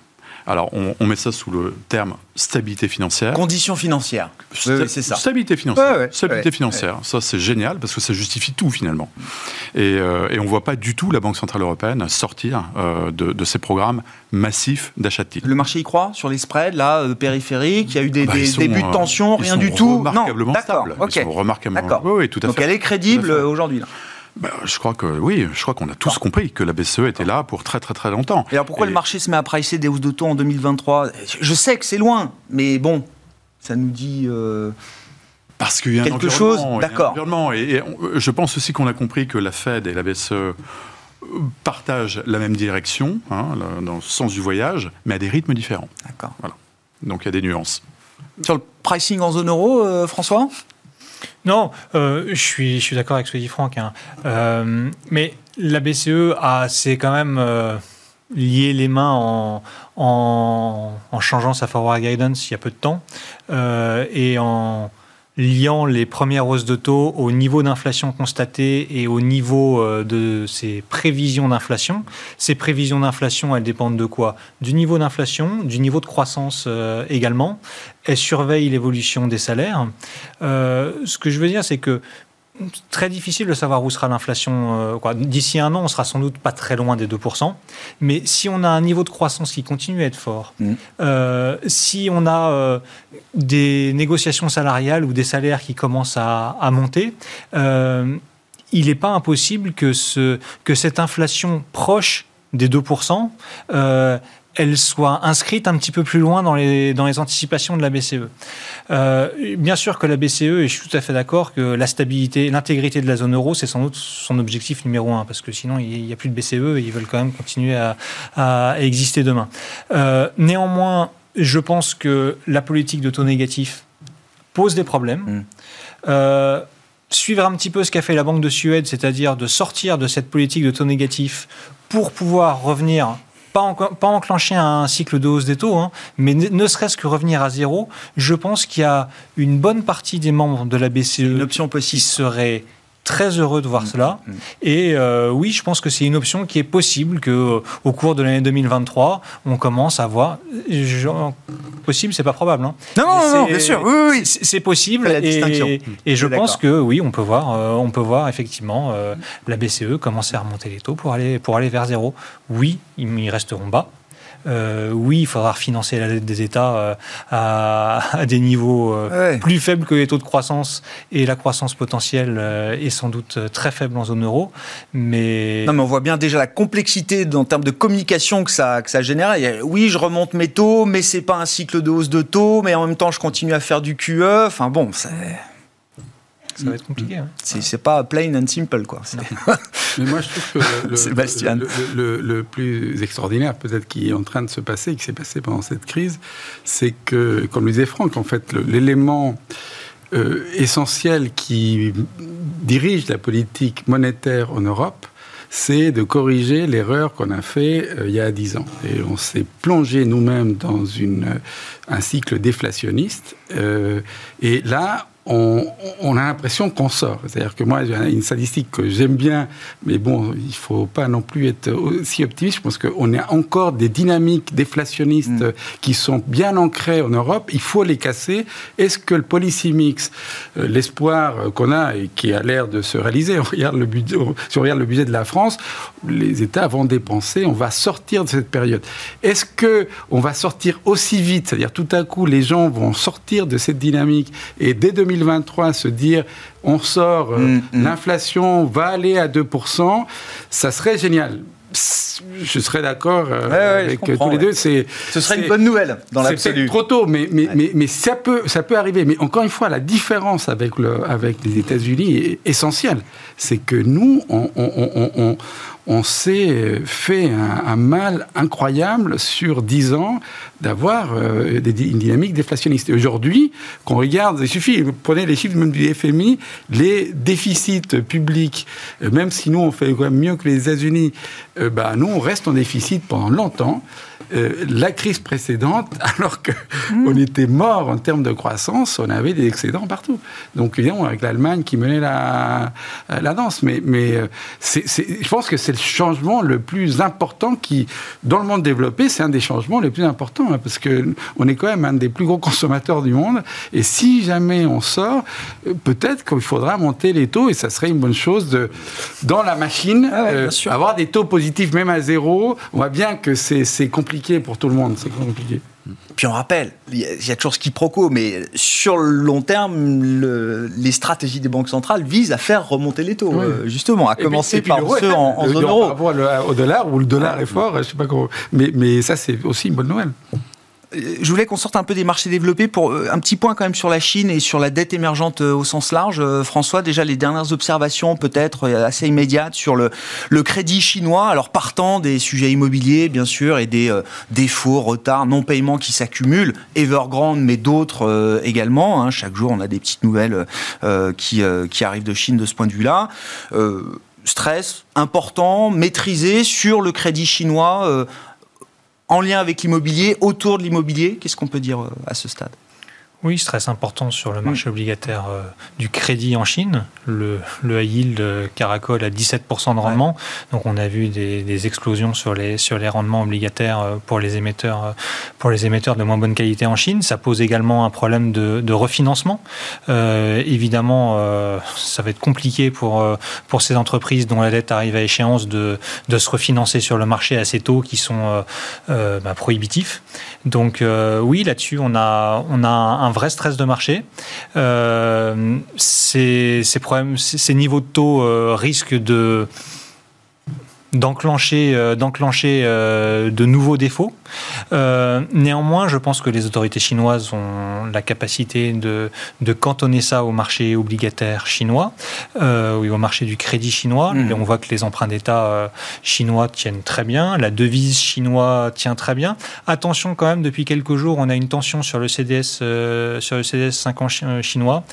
Alors, on, met ça sous le terme stabilité financière. Conditions financières. c'est ça. Stabilité financière. stabilité financière. Ça, c'est génial parce que ça justifie tout finalement. Et, euh, et on ne voit pas du tout la Banque Centrale Européenne sortir euh, de, de, ces programmes massifs d'achat de titres. Le marché y croit sur les spreads, là, euh, périphériques. Il y a eu des, bah, des débuts de tension, rien du tout. Remarquablement non, stable. Ils sont remarquablement. Oui, oui, tout à Donc elle est crédible aujourd'hui. Ben, je crois que oui, je crois qu'on a tous compris que la BCE était là pour très très très longtemps. Et alors pourquoi le marché se met à pricer des hausses de taux en 2023 Je sais que c'est loin, mais bon, ça nous dit. Euh, Parce qu'il y a quelque chose, d'accord. Et, je pense aussi qu'on a compris que la Fed et la BCE partagent la même direction, hein, dans le sens du voyage, mais à des rythmes différents. D'accord. Voilà. Donc il y a des nuances. Sur le pricing en zone euro, euh, François? Non, euh, je suis, je suis d'accord avec ce que dit Franck. Hein. Euh, mais la BCE a, c'est quand même euh, lié les mains en, en, en, changeant sa forward guidance il y a peu de temps et en liant les premières hausses de taux au niveau d'inflation constaté et au niveau euh, de ces prévisions d'inflation. Ces prévisions d'inflation, elles dépendent de quoi? Du niveau d'inflation, du niveau de croissance euh, également. Elles surveillent l'évolution des salaires. Euh, ce que je veux dire, c'est que très difficile de savoir où sera l'inflation. Euh, D'ici un an, on sera sans doute pas très loin des 2%. Mais si on a un niveau de croissance qui continue à être fort, mmh. euh, si on a euh, des négociations salariales ou des salaires qui commencent à, monter, il n'est pas impossible que, ce, que cette inflation proche des 2%, euh, elle soit inscrite un petit peu plus loin dans les, dans les anticipations de la BCE. Euh, bien sûr que la BCE, et je suis tout à fait d'accord, que la stabilité, l'intégrité de la zone euro, c'est sans doute son objectif numéro un, parce que sinon, il n'y a plus de BCE et ils veulent quand même continuer à, à exister demain. Euh, néanmoins, je pense que la politique de taux négatif pose des problèmes. Mm. Euh, suivre un petit peu ce qu'a fait la Banque de Suède, c'est-à-dire de sortir de cette politique de taux négatif pour pouvoir revenir pas, pas enclencher un cycle de hausse des taux, hein, mais ne, serait-ce que revenir à zéro, je pense qu'il y a une bonne partie des membres de la BCE une option possible. qui serait très heureux de voir mm. cela. Mm. Et euh, oui, je pense que c'est une option qui est possible que euh, au cours de l'année 2023, on commence à voir. possible, c'est pas probable. Hein. Non, non, bien sûr. Oui, oui. C'est possible. Et, et, je pense que oui, on peut voir, euh, on peut voir effectivement la BCE commencer à remonter les taux pour aller pour aller vers zéro. Oui, ils resteront bas. Euh, oui, il faudra financer la dette des États euh, à, des niveaux euh, plus faibles que les taux de croissance et la croissance potentielle est sans doute très faible en zone euro. Mais non, mais on voit bien déjà la complexité en termes de communication que ça que ça génère. Oui, je remonte mes taux, mais c'est pas un cycle de hausse de taux, mais en même temps je continue à faire du QE. Enfin bon, c'est ça va être compliqué. Hein. C'est pas plain and simple, quoi. *laughs* Mais moi, je trouve que le, le, plus extraordinaire, peut-être, qui est en train de se passer, qui s'est passé pendant cette crise, c'est que, comme le disait Franck, en fait, l'élément euh, essentiel qui dirige la politique monétaire en Europe, c'est de corriger l'erreur qu'on a fait euh, il y a dix ans. Et on s'est plongé nous-mêmes dans une, un cycle déflationniste. Euh, et là, on, a l'impression qu'on sort. C'est-à-dire que moi, j'ai une statistique que j'aime bien, mais bon, il ne faut pas non plus être aussi optimiste. Je pense qu'on a encore des dynamiques déflationnistes mm. qui sont bien ancrées en Europe. Il faut les casser. Est-ce que le policy mix, euh, l'espoir qu'on a et qui a l'air de se réaliser, *laughs* on regarde le budget, si on regarde le budget de la France, les États vont dépenser, on va sortir de cette période. Est-ce que on va sortir aussi vite? C'est-à-dire tout à coup, les gens vont sortir de cette dynamique et dès 2000 2023 se dire on sort, euh, mm, mm. l'inflation va aller à 2%, ça serait génial je serais d'accord euh, avec tous les deux. Ce serait une bonne nouvelle dans l'absolu. C'est trop tôt, mais, mais, mais, mais, ça, peut, ça peut arriver. Mais encore une fois, la différence avec, le, avec les États-Unis est essentielle. C'est que nous, on, s'est fait un, mal incroyable sur 10 ans d'avoir euh, une dynamique déflationniste. Aujourd'hui, qu'on regarde, il suffit, prenez les chiffres même du FMI, les déficits publics, euh, même si nous on fait quand même mieux que les États-Unis, euh, bah, nous on reste en déficit pendant longtemps. Euh, la crise précédente, *laughs* alors qu'on mmh. était mort en termes de croissance, on avait des excédents partout. Donc, évidemment, avec l'Allemagne qui menait la, la danse. Mais, mais euh, je pense que c'est le changement le plus important qui, dans le monde développé, c'est un des changements les plus importants, hein, parce qu'on est quand même un des plus gros consommateurs du monde. Et si jamais on sort, euh, peut-être qu'il faudra monter les taux, et ça serait une bonne chose de, dans la machine, ah avoir des taux positifs même à zéro. On voit bien que c'est compliqué pour tout le monde, c'est compliqué. Puis on rappelle, il y, a toujours ce quiproquo, mais sur le long terme, les stratégies des banques centrales visent à faire remonter les taux, euh, justement, à commencer par ceux en, zone euro. Au dollar, où le dollar est fort, je sais pas comment. Mais, mais ça, c'est aussi une bonne nouvelle. Euh, je voulais qu'on sorte un peu des marchés développés pour euh, un petit point quand même sur la Chine et sur la dette émergente euh, au sens large. François, déjà les dernières observations peut-être assez immédiates sur le, crédit chinois, alors partant des sujets immobiliers bien sûr et des défauts, retards, non-paiements qui s'accumulent, Evergrande mais d'autres également. Hein. Chaque jour on a des petites nouvelles qui arrivent de Chine de ce point de vue-là. stress important, maîtrisé sur le crédit chinois en lien avec l'immobilier, autour de l'immobilier. Qu'est-ce qu'on peut dire euh, à ce stade? Oui, stress important sur le marché mm. obligataire euh, du crédit en Chine. Le, le high yield euh, caracole à 17% de rendement. Donc on a vu des, explosions sur les, sur les rendements obligataires euh, pour les, émetteurs, pour les émetteurs de moins bonne qualité en Chine. Ça pose également un problème de, de refinancement. évidemment, ça va être compliqué pour, pour ces entreprises dont la dette arrive à échéance de, de se refinancer sur le marché à ces taux qui sont bah, prohibitifs. Donc oui, là-dessus, on a, on a un vrai stress de marché. Euh, ces, niveaux de taux euh, risquent de d'enclencher d'enclencher de nouveaux défauts. néanmoins, je pense que les autorités chinoises ont la capacité de, de cantonner ça au marché obligataire chinois, oui, au marché du crédit chinois. Mmh. Et on voit que les emprunts d'État chinois tiennent très bien, la devise chinoise tient très bien. Attention quand même, depuis quelques jours, on a une tension sur le CDS, sur le CDS 5 ans chinois.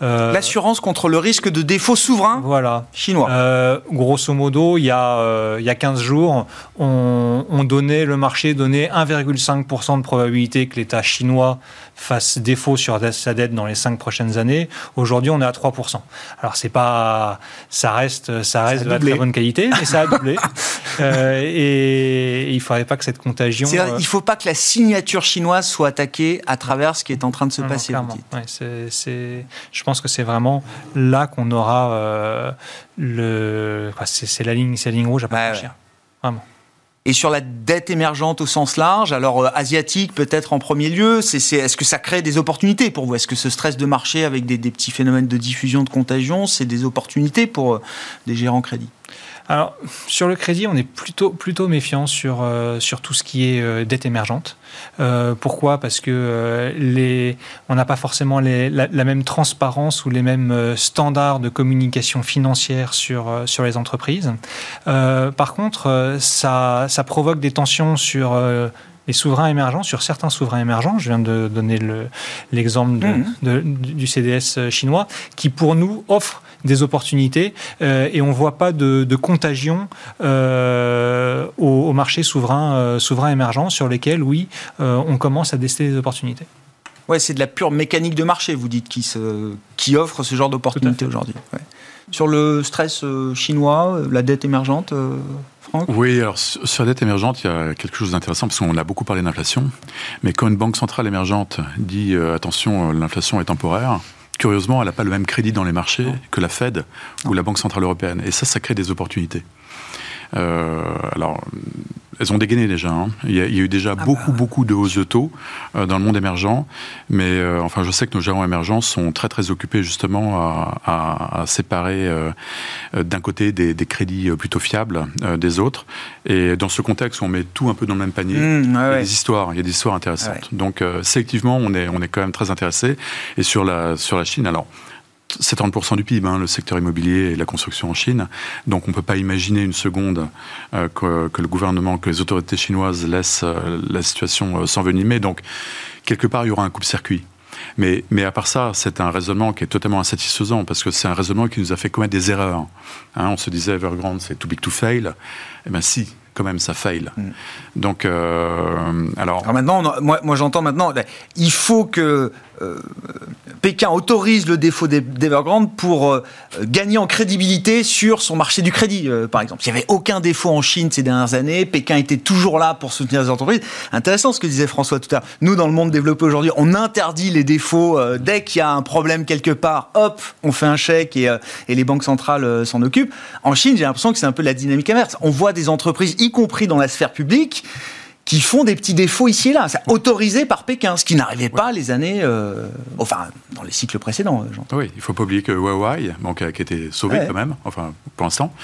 L'assurance contre le risque de défaut souverain voilà. chinois. Euh, grosso modo, il y, a, euh, il y a 15 jours, on, on donnait, le marché donnait 1,5% de probabilité que l'État chinois fasse défaut sur sa dette dans les 5 prochaines années. Aujourd'hui, on est à 3%. Alors, c'est pas, ça reste, ça reste de la très bonne qualité, mais ça a doublé. *laughs* euh, et, il ne faudrait pas que cette contagion. Euh... Il ne faut pas que la signature chinoise soit attaquée à travers ce qui est en train de se non, passer. Non, ouais, je pense que c'est vraiment là qu'on aura euh, le. c'est, c'est, la ligne, c'est la ligne rouge franchir. Vraiment. Et sur la dette émergente au sens large, alors euh, asiatique peut-être en premier lieu, c'est, c'est, est-ce que ça crée des opportunités pour vous? Est-ce que ce stress de marché avec des, des, petits phénomènes de diffusion, de contagion, c'est des opportunités pour euh, des gérants crédit alors, sur le crédit, on est plutôt, plutôt méfiant sur, euh, sur tout ce qui est euh, dette émergente. Euh, pourquoi? Parce que les, on n'a pas forcément les, la, la, même transparence ou les mêmes standards de communication financière sur, sur les entreprises. par contre, ça, ça provoque des tensions sur les souverains émergents, sur certains souverains émergents, je viens de donner le, l'exemple mmh. du CDS chinois, qui pour nous offre des opportunités euh, et on ne voit pas de, de contagion euh, au, au, marché souverain, euh, souverain émergent sur lesquels, oui, euh, on commence à déceler des opportunités. Ouais, c'est de la pure mécanique de marché, vous dites, qui, se, qui offre ce genre d'opportunités aujourd'hui. Ouais. Sur le stress euh, chinois, la dette émergente Franck? Oui, alors sur la dette émergente, il y a quelque chose d'intéressant parce qu'on a beaucoup parlé d'inflation. Mais quand une banque centrale émergente dit euh, attention, l'inflation est temporaire, curieusement, elle n'a pas le même crédit dans les marchés que la Fed ou la Banque Centrale Européenne. Et ça, ça crée des opportunités. Euh, alors, elles ont dégainé déjà. Hein. Il, y a, il, y a, eu déjà ah beaucoup, bah. beaucoup de hausses de taux euh, dans le monde émergent. Mais euh, enfin, je sais que nos gérants émergents sont très, très occupés justement à, à, à séparer euh, d'un côté des, des, crédits plutôt fiables des autres. Et dans ce contexte on met tout un peu dans le même panier, mmh, ouais, il y a des histoires, il y a des histoires intéressantes. Ouais. Donc, sélectivement, on est, on est quand même très intéressé. Et sur la, sur la Chine, alors c'est 30% du PIB, hein, le secteur immobilier et la construction en Chine. Donc on ne peut pas imaginer une seconde euh, que, le gouvernement, que les autorités chinoises laissent euh, la situation euh, s'envenimer. Donc quelque part, il y aura un coupe-circuit. Mais, mais à part ça, c'est un raisonnement qui est totalement insatisfaisant parce que c'est un raisonnement qui nous a fait commettre des erreurs. Hein, on se disait Evergrande, c'est too big to fail. Eh bien si, quand même, ça fail. Mm. Donc, euh, alors... alors... maintenant, moi j'entends maintenant, il faut que euh, Pékin autorise le défaut d'Evergrande pour euh, gagner en crédibilité sur son marché du crédit, euh, par exemple. Il n'y avait aucun défaut en Chine ces dernières années. Pékin était toujours là pour soutenir les entreprises. Intéressant ce que disait François tout à l'heure. Nous, dans le monde développé aujourd'hui, on interdit les défauts. Dès qu'il y a un problème quelque part, hop, on fait un chèque et, et les banques centrales s'en occupent. En Chine, j'ai l'impression que c'est un peu la dynamique inverse. On voit des entreprises, y compris dans la sphère publique, qui font des petits défauts ici et là, c'est autorisé par Pékin, ce qui n'arrivait pas les années, euh, enfin dans les cycles précédents. J'entends. Oui, il faut pas oublier que Huawei, donc qui a été sauvé ouais. quand même, enfin pour l'instant,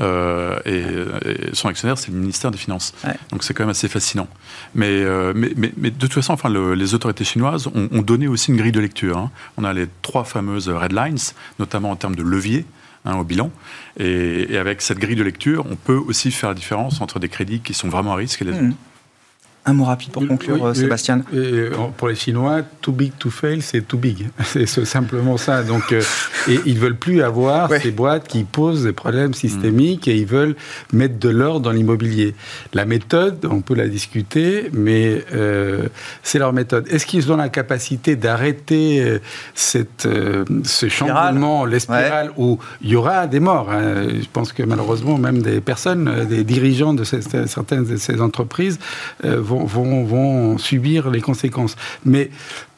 euh, et, et, son actionnaire c'est le ministère des Finances, ouais. donc c'est quand même assez fascinant. Mais, euh, mais, mais, mais, de toute façon, enfin le, les autorités chinoises ont, ont, donné aussi une grille de lecture. Hein. On a les trois fameuses red lines, notamment en termes de levier. Hein, au bilan. Et, et, avec cette grille de lecture, on peut aussi faire la différence entre des crédits qui sont vraiment à risque et les mmh. autres. Un mot rapide pour conclure, oui, Sébastien. Et, pour les Chinois, too big to fail, c'est too big. *laughs* C'est simplement ça. Donc, euh, *laughs* et ils veulent plus avoir ouais. ces boîtes qui posent des problèmes systémiques mmh. et ils veulent mettre de l'ordre dans l'immobilier. La méthode, on peut la discuter, mais euh, c'est leur méthode. Est-ce qu'ils ont la capacité d'arrêter euh, cette, euh, ce chamboulement, ouais. où il y aura des morts hein. Je pense que malheureusement, même des personnes, des dirigeants de ces, certaines de ces entreprises vont vont, subir les conséquences.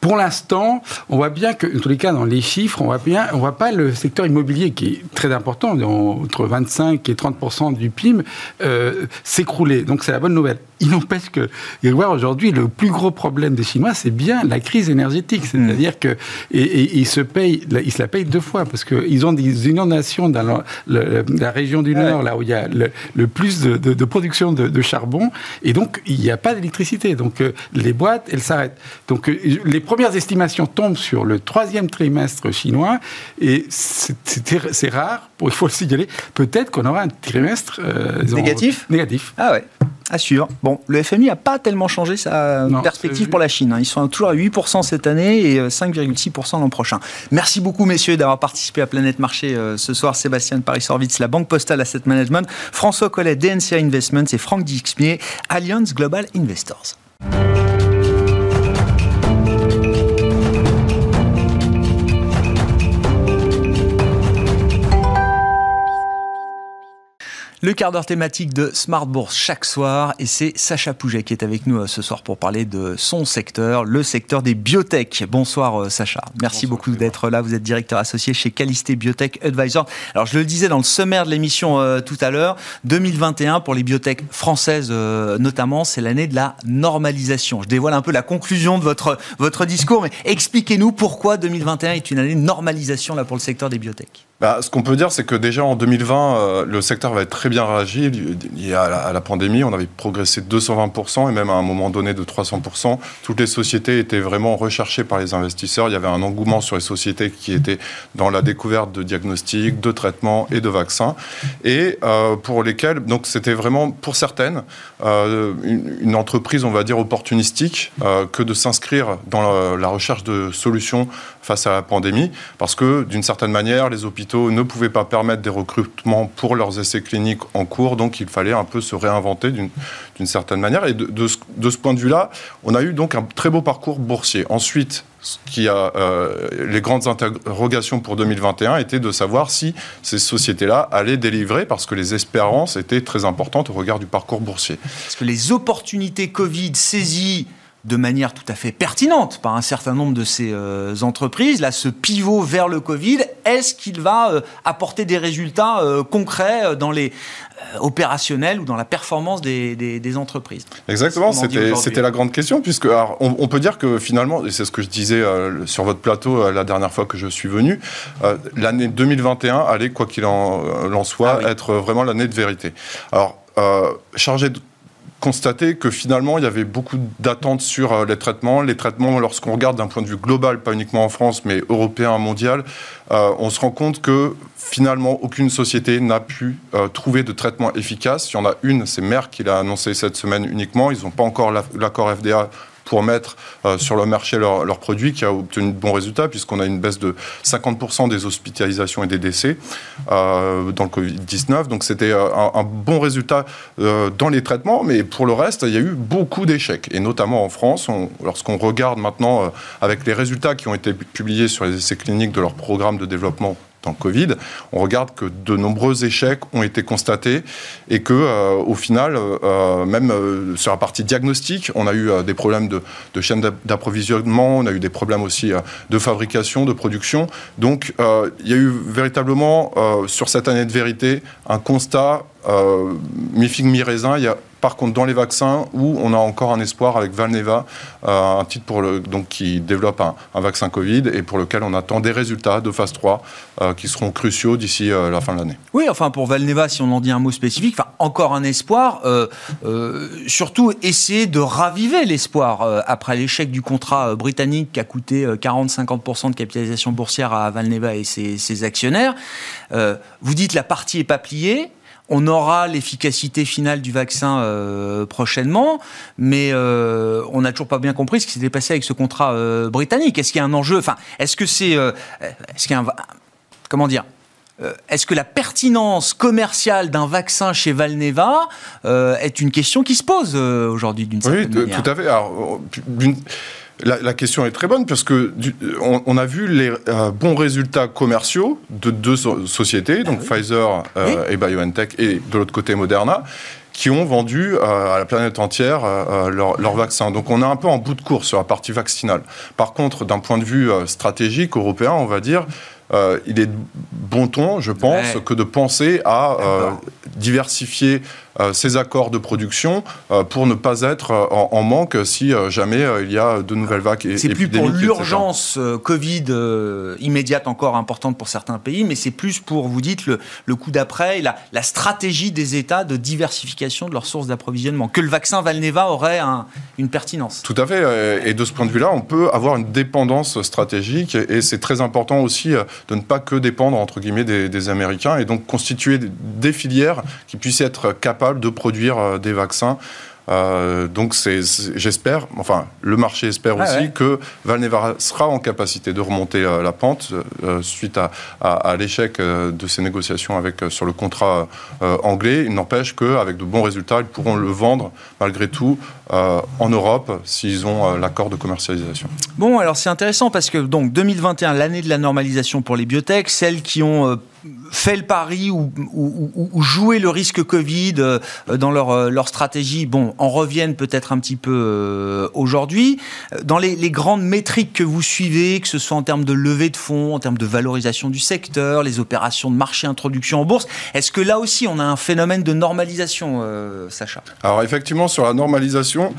Pour l'instant, on voit bien que, en tous les cas, dans les chiffres, on voit bien, on voit pas le secteur immobilier qui est très important, entre 25 et 30% du PIB, euh, s'écrouler. Donc c'est la bonne nouvelle. Il n'empêche que, voir aujourd'hui, le plus gros problème des Chinois, c'est bien la crise énergétique. C'est-à-dire que, et, ils se payent, ils se la payent deux fois parce qu'ils ont des inondations dans la, région du Nord, là où il y a le, plus de, production de, charbon, et donc il n'y a pas d'électricité. Donc euh, les boîtes, elles s'arrêtent. Donc euh, les premières estimations tombent sur le troisième trimestre chinois, et c'est rare, il faut le signaler, peut-être qu'on aura un trimestre... Euh, négatif? Négatif. Ah ouais à suivre. Bon, le FMI n'a pas tellement changé sa perspective pour la Chine. Hein. Ils sont toujours à 8% cette année et 5,6% euh, l'an prochain. Merci beaucoup, messieurs, d'avoir participé à Planète Marché euh, ce soir. Sébastien Paris-Sorvitz, la Banque Postale Asset Management, François Collet, DNCA Investments et Franck Dixmier, Allianz Global Investors. Le quart d'heure thématique de Smart Bourse chaque soir et c'est Sacha Pouget qui est avec nous euh, ce soir pour parler de son secteur, le secteur des biotech. Bonsoir euh, Sacha, merci beaucoup d'être là. Vous êtes directeur associé chez Calisté Biotech Advisor. Alors je le disais dans le sommaire de l'émission euh, tout à l'heure, 2021 pour les biotech françaises notamment, c'est l'année de la normalisation. Je dévoile un peu la conclusion de votre, votre discours, mais expliquez-nous pourquoi 2021 est une année de normalisation là, pour le secteur des biotech. Bah, ce qu'on peut dire, c'est que déjà en 2020, euh, le secteur va être très bien réagi. Lié à la, pandémie, on avait progressé de 220% et même à un moment donné de 300%. Toutes les sociétés étaient vraiment recherchées par les investisseurs. Il y avait un engouement sur les sociétés qui étaient dans la découverte de diagnostics, de traitements et de vaccins. Et euh, pour lesquels, donc c'était vraiment pour certaines, euh, une, entreprise, on va dire, opportunistique que de s'inscrire dans la recherche de solutions face à la pandémie, parce que d'une certaine manière, les hôpitaux ne pouvaient pas permettre des recrutements pour leurs essais cliniques en cours, donc il fallait un peu se réinventer d'une certaine manière. Et de, ce, point de vue-là, on a eu donc un très beau parcours boursier. Ensuite, ce qui a, euh, les grandes interrogations pour 2021 étaient de savoir si ces sociétés-là allaient délivrer, parce que les espérances étaient très importantes au regard du parcours boursier. Parce que les opportunités Covid saisies de manière tout à fait pertinente par un certain nombre de ces euh, entreprises. Là, ce pivot vers le Covid, est-ce qu'il va euh, apporter des résultats euh, concrets dans les opérationnels ou dans la performance des, des, entreprises? Exactement, c'était la grande question, puisque alors, on, peut dire que finalement, et c'est ce que je disais sur votre plateau la dernière fois que je suis venu, l'année 2021 allait, quoi qu'il en, soit, ah être vraiment l'année de vérité. Alors, chargé de constater que finalement, il y avait beaucoup d'attentes sur euh, les traitements. Les traitements, lorsqu'on regarde d'un point de vue global, pas uniquement en France, mais européen, mondial, euh, on se rend compte que finalement, aucune société n'a pu euh, trouver de traitement efficace. Il y en a une, c'est Merck qui l'a annoncé cette semaine uniquement. Ils n'ont pas encore l'accord FDA pour mettre euh, sur le marché leurs leur produits, qui a obtenu de bons résultats, puisqu'on a une baisse de 50% des hospitalisations et des décès euh, dans le Covid-19. Donc c'était euh, un, bon résultat dans les traitements, mais pour le reste, il y a eu beaucoup d'échecs, et notamment en France. Lorsqu'on regarde maintenant avec les résultats qui ont été publiés sur les essais cliniques de leur programme de développement dans Covid, on regarde que de nombreux échecs ont été constatés et que, euh, au final, euh, même euh, sur la partie diagnostique, on a eu des problèmes de, chaîne d'approvisionnement, on a eu des problèmes aussi de fabrication, de production. Donc, il y a eu véritablement, sur cette année de vérité, un constat mi-figue, mi-raisin. Il y a par contre, dans les vaccins, où on a encore un espoir avec Valneva, euh, un titre pour le, donc, qui développe un, vaccin Covid et pour lequel on attend des résultats de phase 3 euh, qui seront cruciaux d'ici euh, la fin de l'année. Oui, enfin pour Valneva, si on en dit un mot spécifique, encore un espoir, surtout essayer de raviver l'espoir après l'échec du contrat britannique qui a coûté 40-50% de capitalisation boursière à Valneva et ses, ses actionnaires. vous dites la partie est pas pliée on aura l'efficacité finale du vaccin euh, prochainement, mais euh, on n'a toujours pas bien compris ce qui s'était passé avec ce contrat euh, britannique. Est-ce qu'il y a un enjeu? Enfin, est-ce que c'est, est-ce qu'il y a un, comment dire est-ce que la pertinence commerciale d'un vaccin chez Valneva est une question qui se pose aujourd'hui d'une certaine manière? Oui, tout à fait. Alors, la, question est très bonne parce que on, a vu les euh, bons résultats commerciaux de deux sociétés, donc ah Pfizer euh, et BioNTech, et de l'autre côté Moderna. qui ont vendu à la planète entière leur, leur, vaccin. Donc on est un peu en bout de course sur la partie vaccinale. Par contre, d'un point de vue stratégique européen, on va dire, euh, il est bon ton, je pense, que de penser à euh, diversifier euh, ces accords de production euh, pour ne pas être euh, en, manque si jamais il y a de nouvelles vagues. C'est plus pour l'urgence Covid immédiate encore importante pour certains pays, mais c'est plus pour, vous dites, le, le coup d'après la, la, stratégie des États de diversification de leurs sources d'approvisionnement. Que le vaccin Valneva aurait une pertinence. Tout à fait. Et de ce point de vue-là, on peut avoir une dépendance stratégique et c'est très important aussi de ne pas que dépendre, entre guillemets, des, des Américains et donc constituer des filières qui puissent être capables de produire euh, des vaccins. Euh, donc j'espère, enfin le marché espère aussi que Valneva sera en capacité de remonter euh, la pente suite à, à, l'échec de ces négociations avec, sur le contrat anglais. Il n'empêche qu'avec de bons résultats, ils pourront le vendre malgré tout en Europe s'ils ont l'accord de commercialisation. Bon, alors c'est intéressant parce que donc 2021, l'année de la normalisation pour les biotech, celles qui ont fait le pari ou, ou, le risque Covid euh, dans leur, euh, leur stratégie, bon, en reviennent peut-être un petit peu euh, aujourd'hui. Dans les, les, grandes métriques que vous suivez, que ce soit en termes de levée de fonds, en termes de valorisation du secteur, les opérations de marché introduction en bourse, est-ce que là aussi on a un phénomène de normalisation, Sacha? Alors effectivement, sur la normalisation,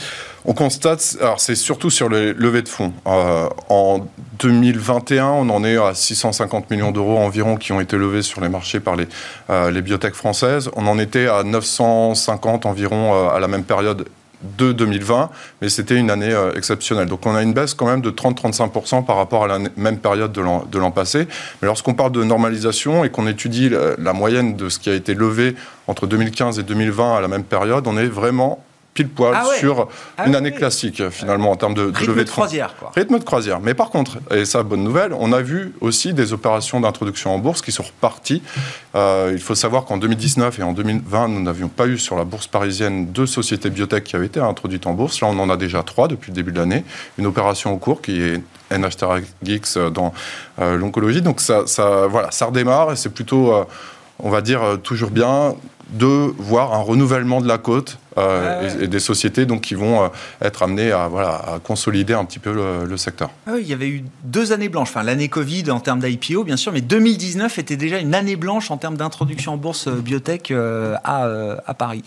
on constate, alors c'est surtout sur les levées de fonds. en 2021, on en est à 650 millions d'euros environ qui ont été levés sur les marchés par les, euh, biotech françaises. On en était à 950 environ euh, à la même période de 2020, mais c'était une année euh, exceptionnelle. Donc on a une baisse quand même de 30-35% par rapport à la même période de l'an passé. Mais lorsqu'on parle de normalisation et qu'on étudie la, moyenne de ce qui a été levé entre 2015 et 2020 à la même période, on est vraiment pile poil ah sur ah une année classique finalement en termes de, de levée de, croisière. Quoi. Rythme de croisière. Mais par contre, et ça bonne nouvelle, on a vu aussi des opérations d'introduction en bourse qui sont reparties. Euh, il faut savoir qu'en 2019 et en 2020, nous n'avions pas eu sur la bourse parisienne deux sociétés biotech qui avaient été introduites en bourse. Là, on en a déjà trois depuis le début de l'année. Une opération en cours qui est NH Geeks dans euh, l'oncologie. Donc ça, ça, voilà, ça redémarre et c'est plutôt, euh, on va dire, toujours bien de voir un renouvellement de la côte euh, et, des sociétés donc, qui vont euh, être amenées à, voilà, à consolider un petit peu le, secteur. Ah oui, il y avait eu deux années blanches, enfin l'année Covid en termes d'IPO bien sûr, mais 2019 était déjà une année blanche en termes d'introduction en bourse euh, biotech à, à, Paris.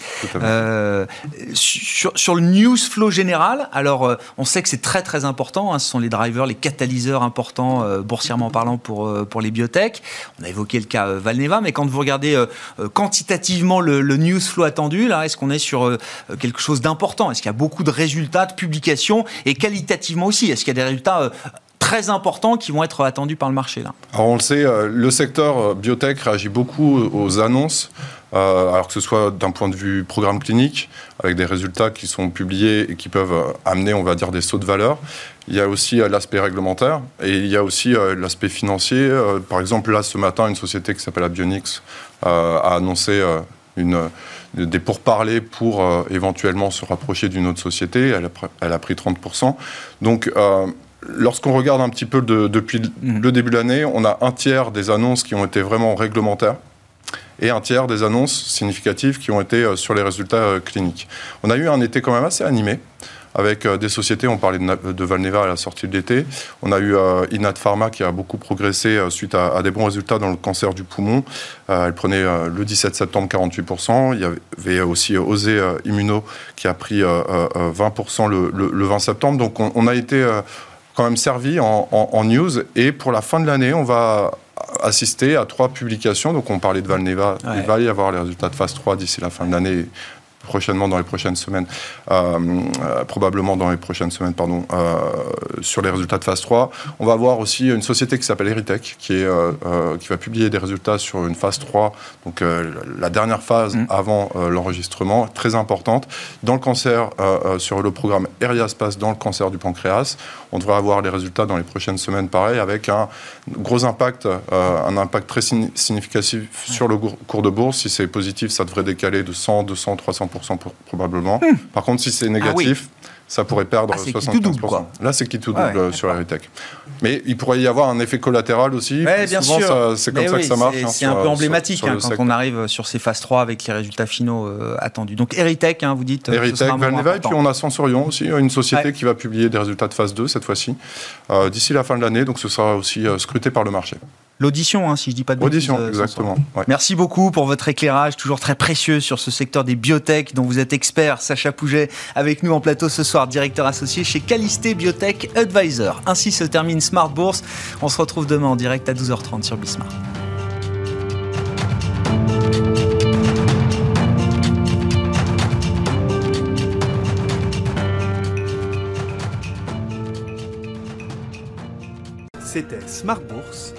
Sur, sur, le news flow général, alors on sait que c'est très très important, hein, ce sont les drivers, les catalyseurs importants boursièrement parlant pour, pour les biotech. On a évoqué le cas Valneva, mais quand vous regardez quantitativement le, le news flow attendu, là, est-ce qu'on est sur euh, quelque chose d'important? Est-ce qu'il y a beaucoup de résultats, de publications? Et qualitativement aussi Est-ce qu'il y a des résultats euh, très importants qui vont être attendus par le marché là? Alors on le sait, euh, le secteur biotech réagit beaucoup aux annonces, alors que ce soit d'un point de vue programme clinique, avec des résultats qui sont publiés et qui peuvent amener, on va dire, des sauts de valeur. Il y a aussi l'aspect réglementaire et il y a aussi l'aspect financier. Par exemple, là, ce matin, une société qui s'appelle Abionix a annoncé une des pourparlers pour euh, éventuellement se rapprocher d'une autre société. Elle a, elle a pris 30%. Donc, euh, lorsqu'on regarde un petit peu depuis mhm. le début de l'année, on a un tiers des annonces qui ont été vraiment réglementaires et un tiers des annonces significatives qui ont été euh, sur les résultats cliniques. On a eu un été quand même assez animé avec euh, des sociétés. On parlait de, Valneva à la sortie de l'été. On a eu euh, Inat Pharma qui a beaucoup progressé euh, suite à, des bons résultats dans le cancer du poumon. elle prenait le 17 septembre 48%. Il y avait aussi Osé Immuno qui a pris 20% le, 20 septembre. Donc on, a été quand même servi en, news. Et pour la fin de l'année, on va assister à trois publications. Donc on parlait de Valneva. Il va y avoir les résultats de phase 3 d'ici la fin de l'année prochainement dans les prochaines semaines, euh, euh, probablement dans les prochaines semaines, pardon, euh, sur les résultats de phase 3. On va voir aussi une société qui s'appelle Eritech, qui, est, qui va publier des résultats sur une phase 3, donc la dernière phase mm. avant l'enregistrement, très importante. Dans le cancer, sur le programme Eriaspace dans le cancer du pancréas, on devrait avoir les résultats dans les prochaines semaines, pareil, avec un gros impact, un impact très significatif sur le cours de bourse. Si c'est positif, ça devrait décaler de 100, 200, 300 50% probablement. Hmm. Par contre, si c'est négatif, ah ça pourrait perdre ah, 75%. Là, c'est qui tout double euh, sur Eritech. Mais il pourrait y avoir un effet collatéral aussi. bien sûr. C'est comme ça que ça marche. C'est hein, un peu emblématique hein, quand on arrive sur ces phases 3 avec les résultats finaux euh, attendus. Donc Eritech, hein, vous dites. Eritech, Valneva, et puis on a Sensorion aussi, une société qui va publier des résultats de phase 2 cette fois-ci, euh, d'ici la fin de l'année. Donc ce sera aussi scruté par le marché. L'audition, hein, si je dis pas de bêtises. Audition, exactement. Merci beaucoup pour votre éclairage, toujours très précieux sur ce secteur des biotech dont vous êtes expert. Sacha Pouget avec nous en plateau ce soir, directeur associé chez Calisté Biotech Advisor. Ainsi se termine Smart Bourse. On se retrouve demain en direct à 12h30 sur Bismart. C'était Smart Bourse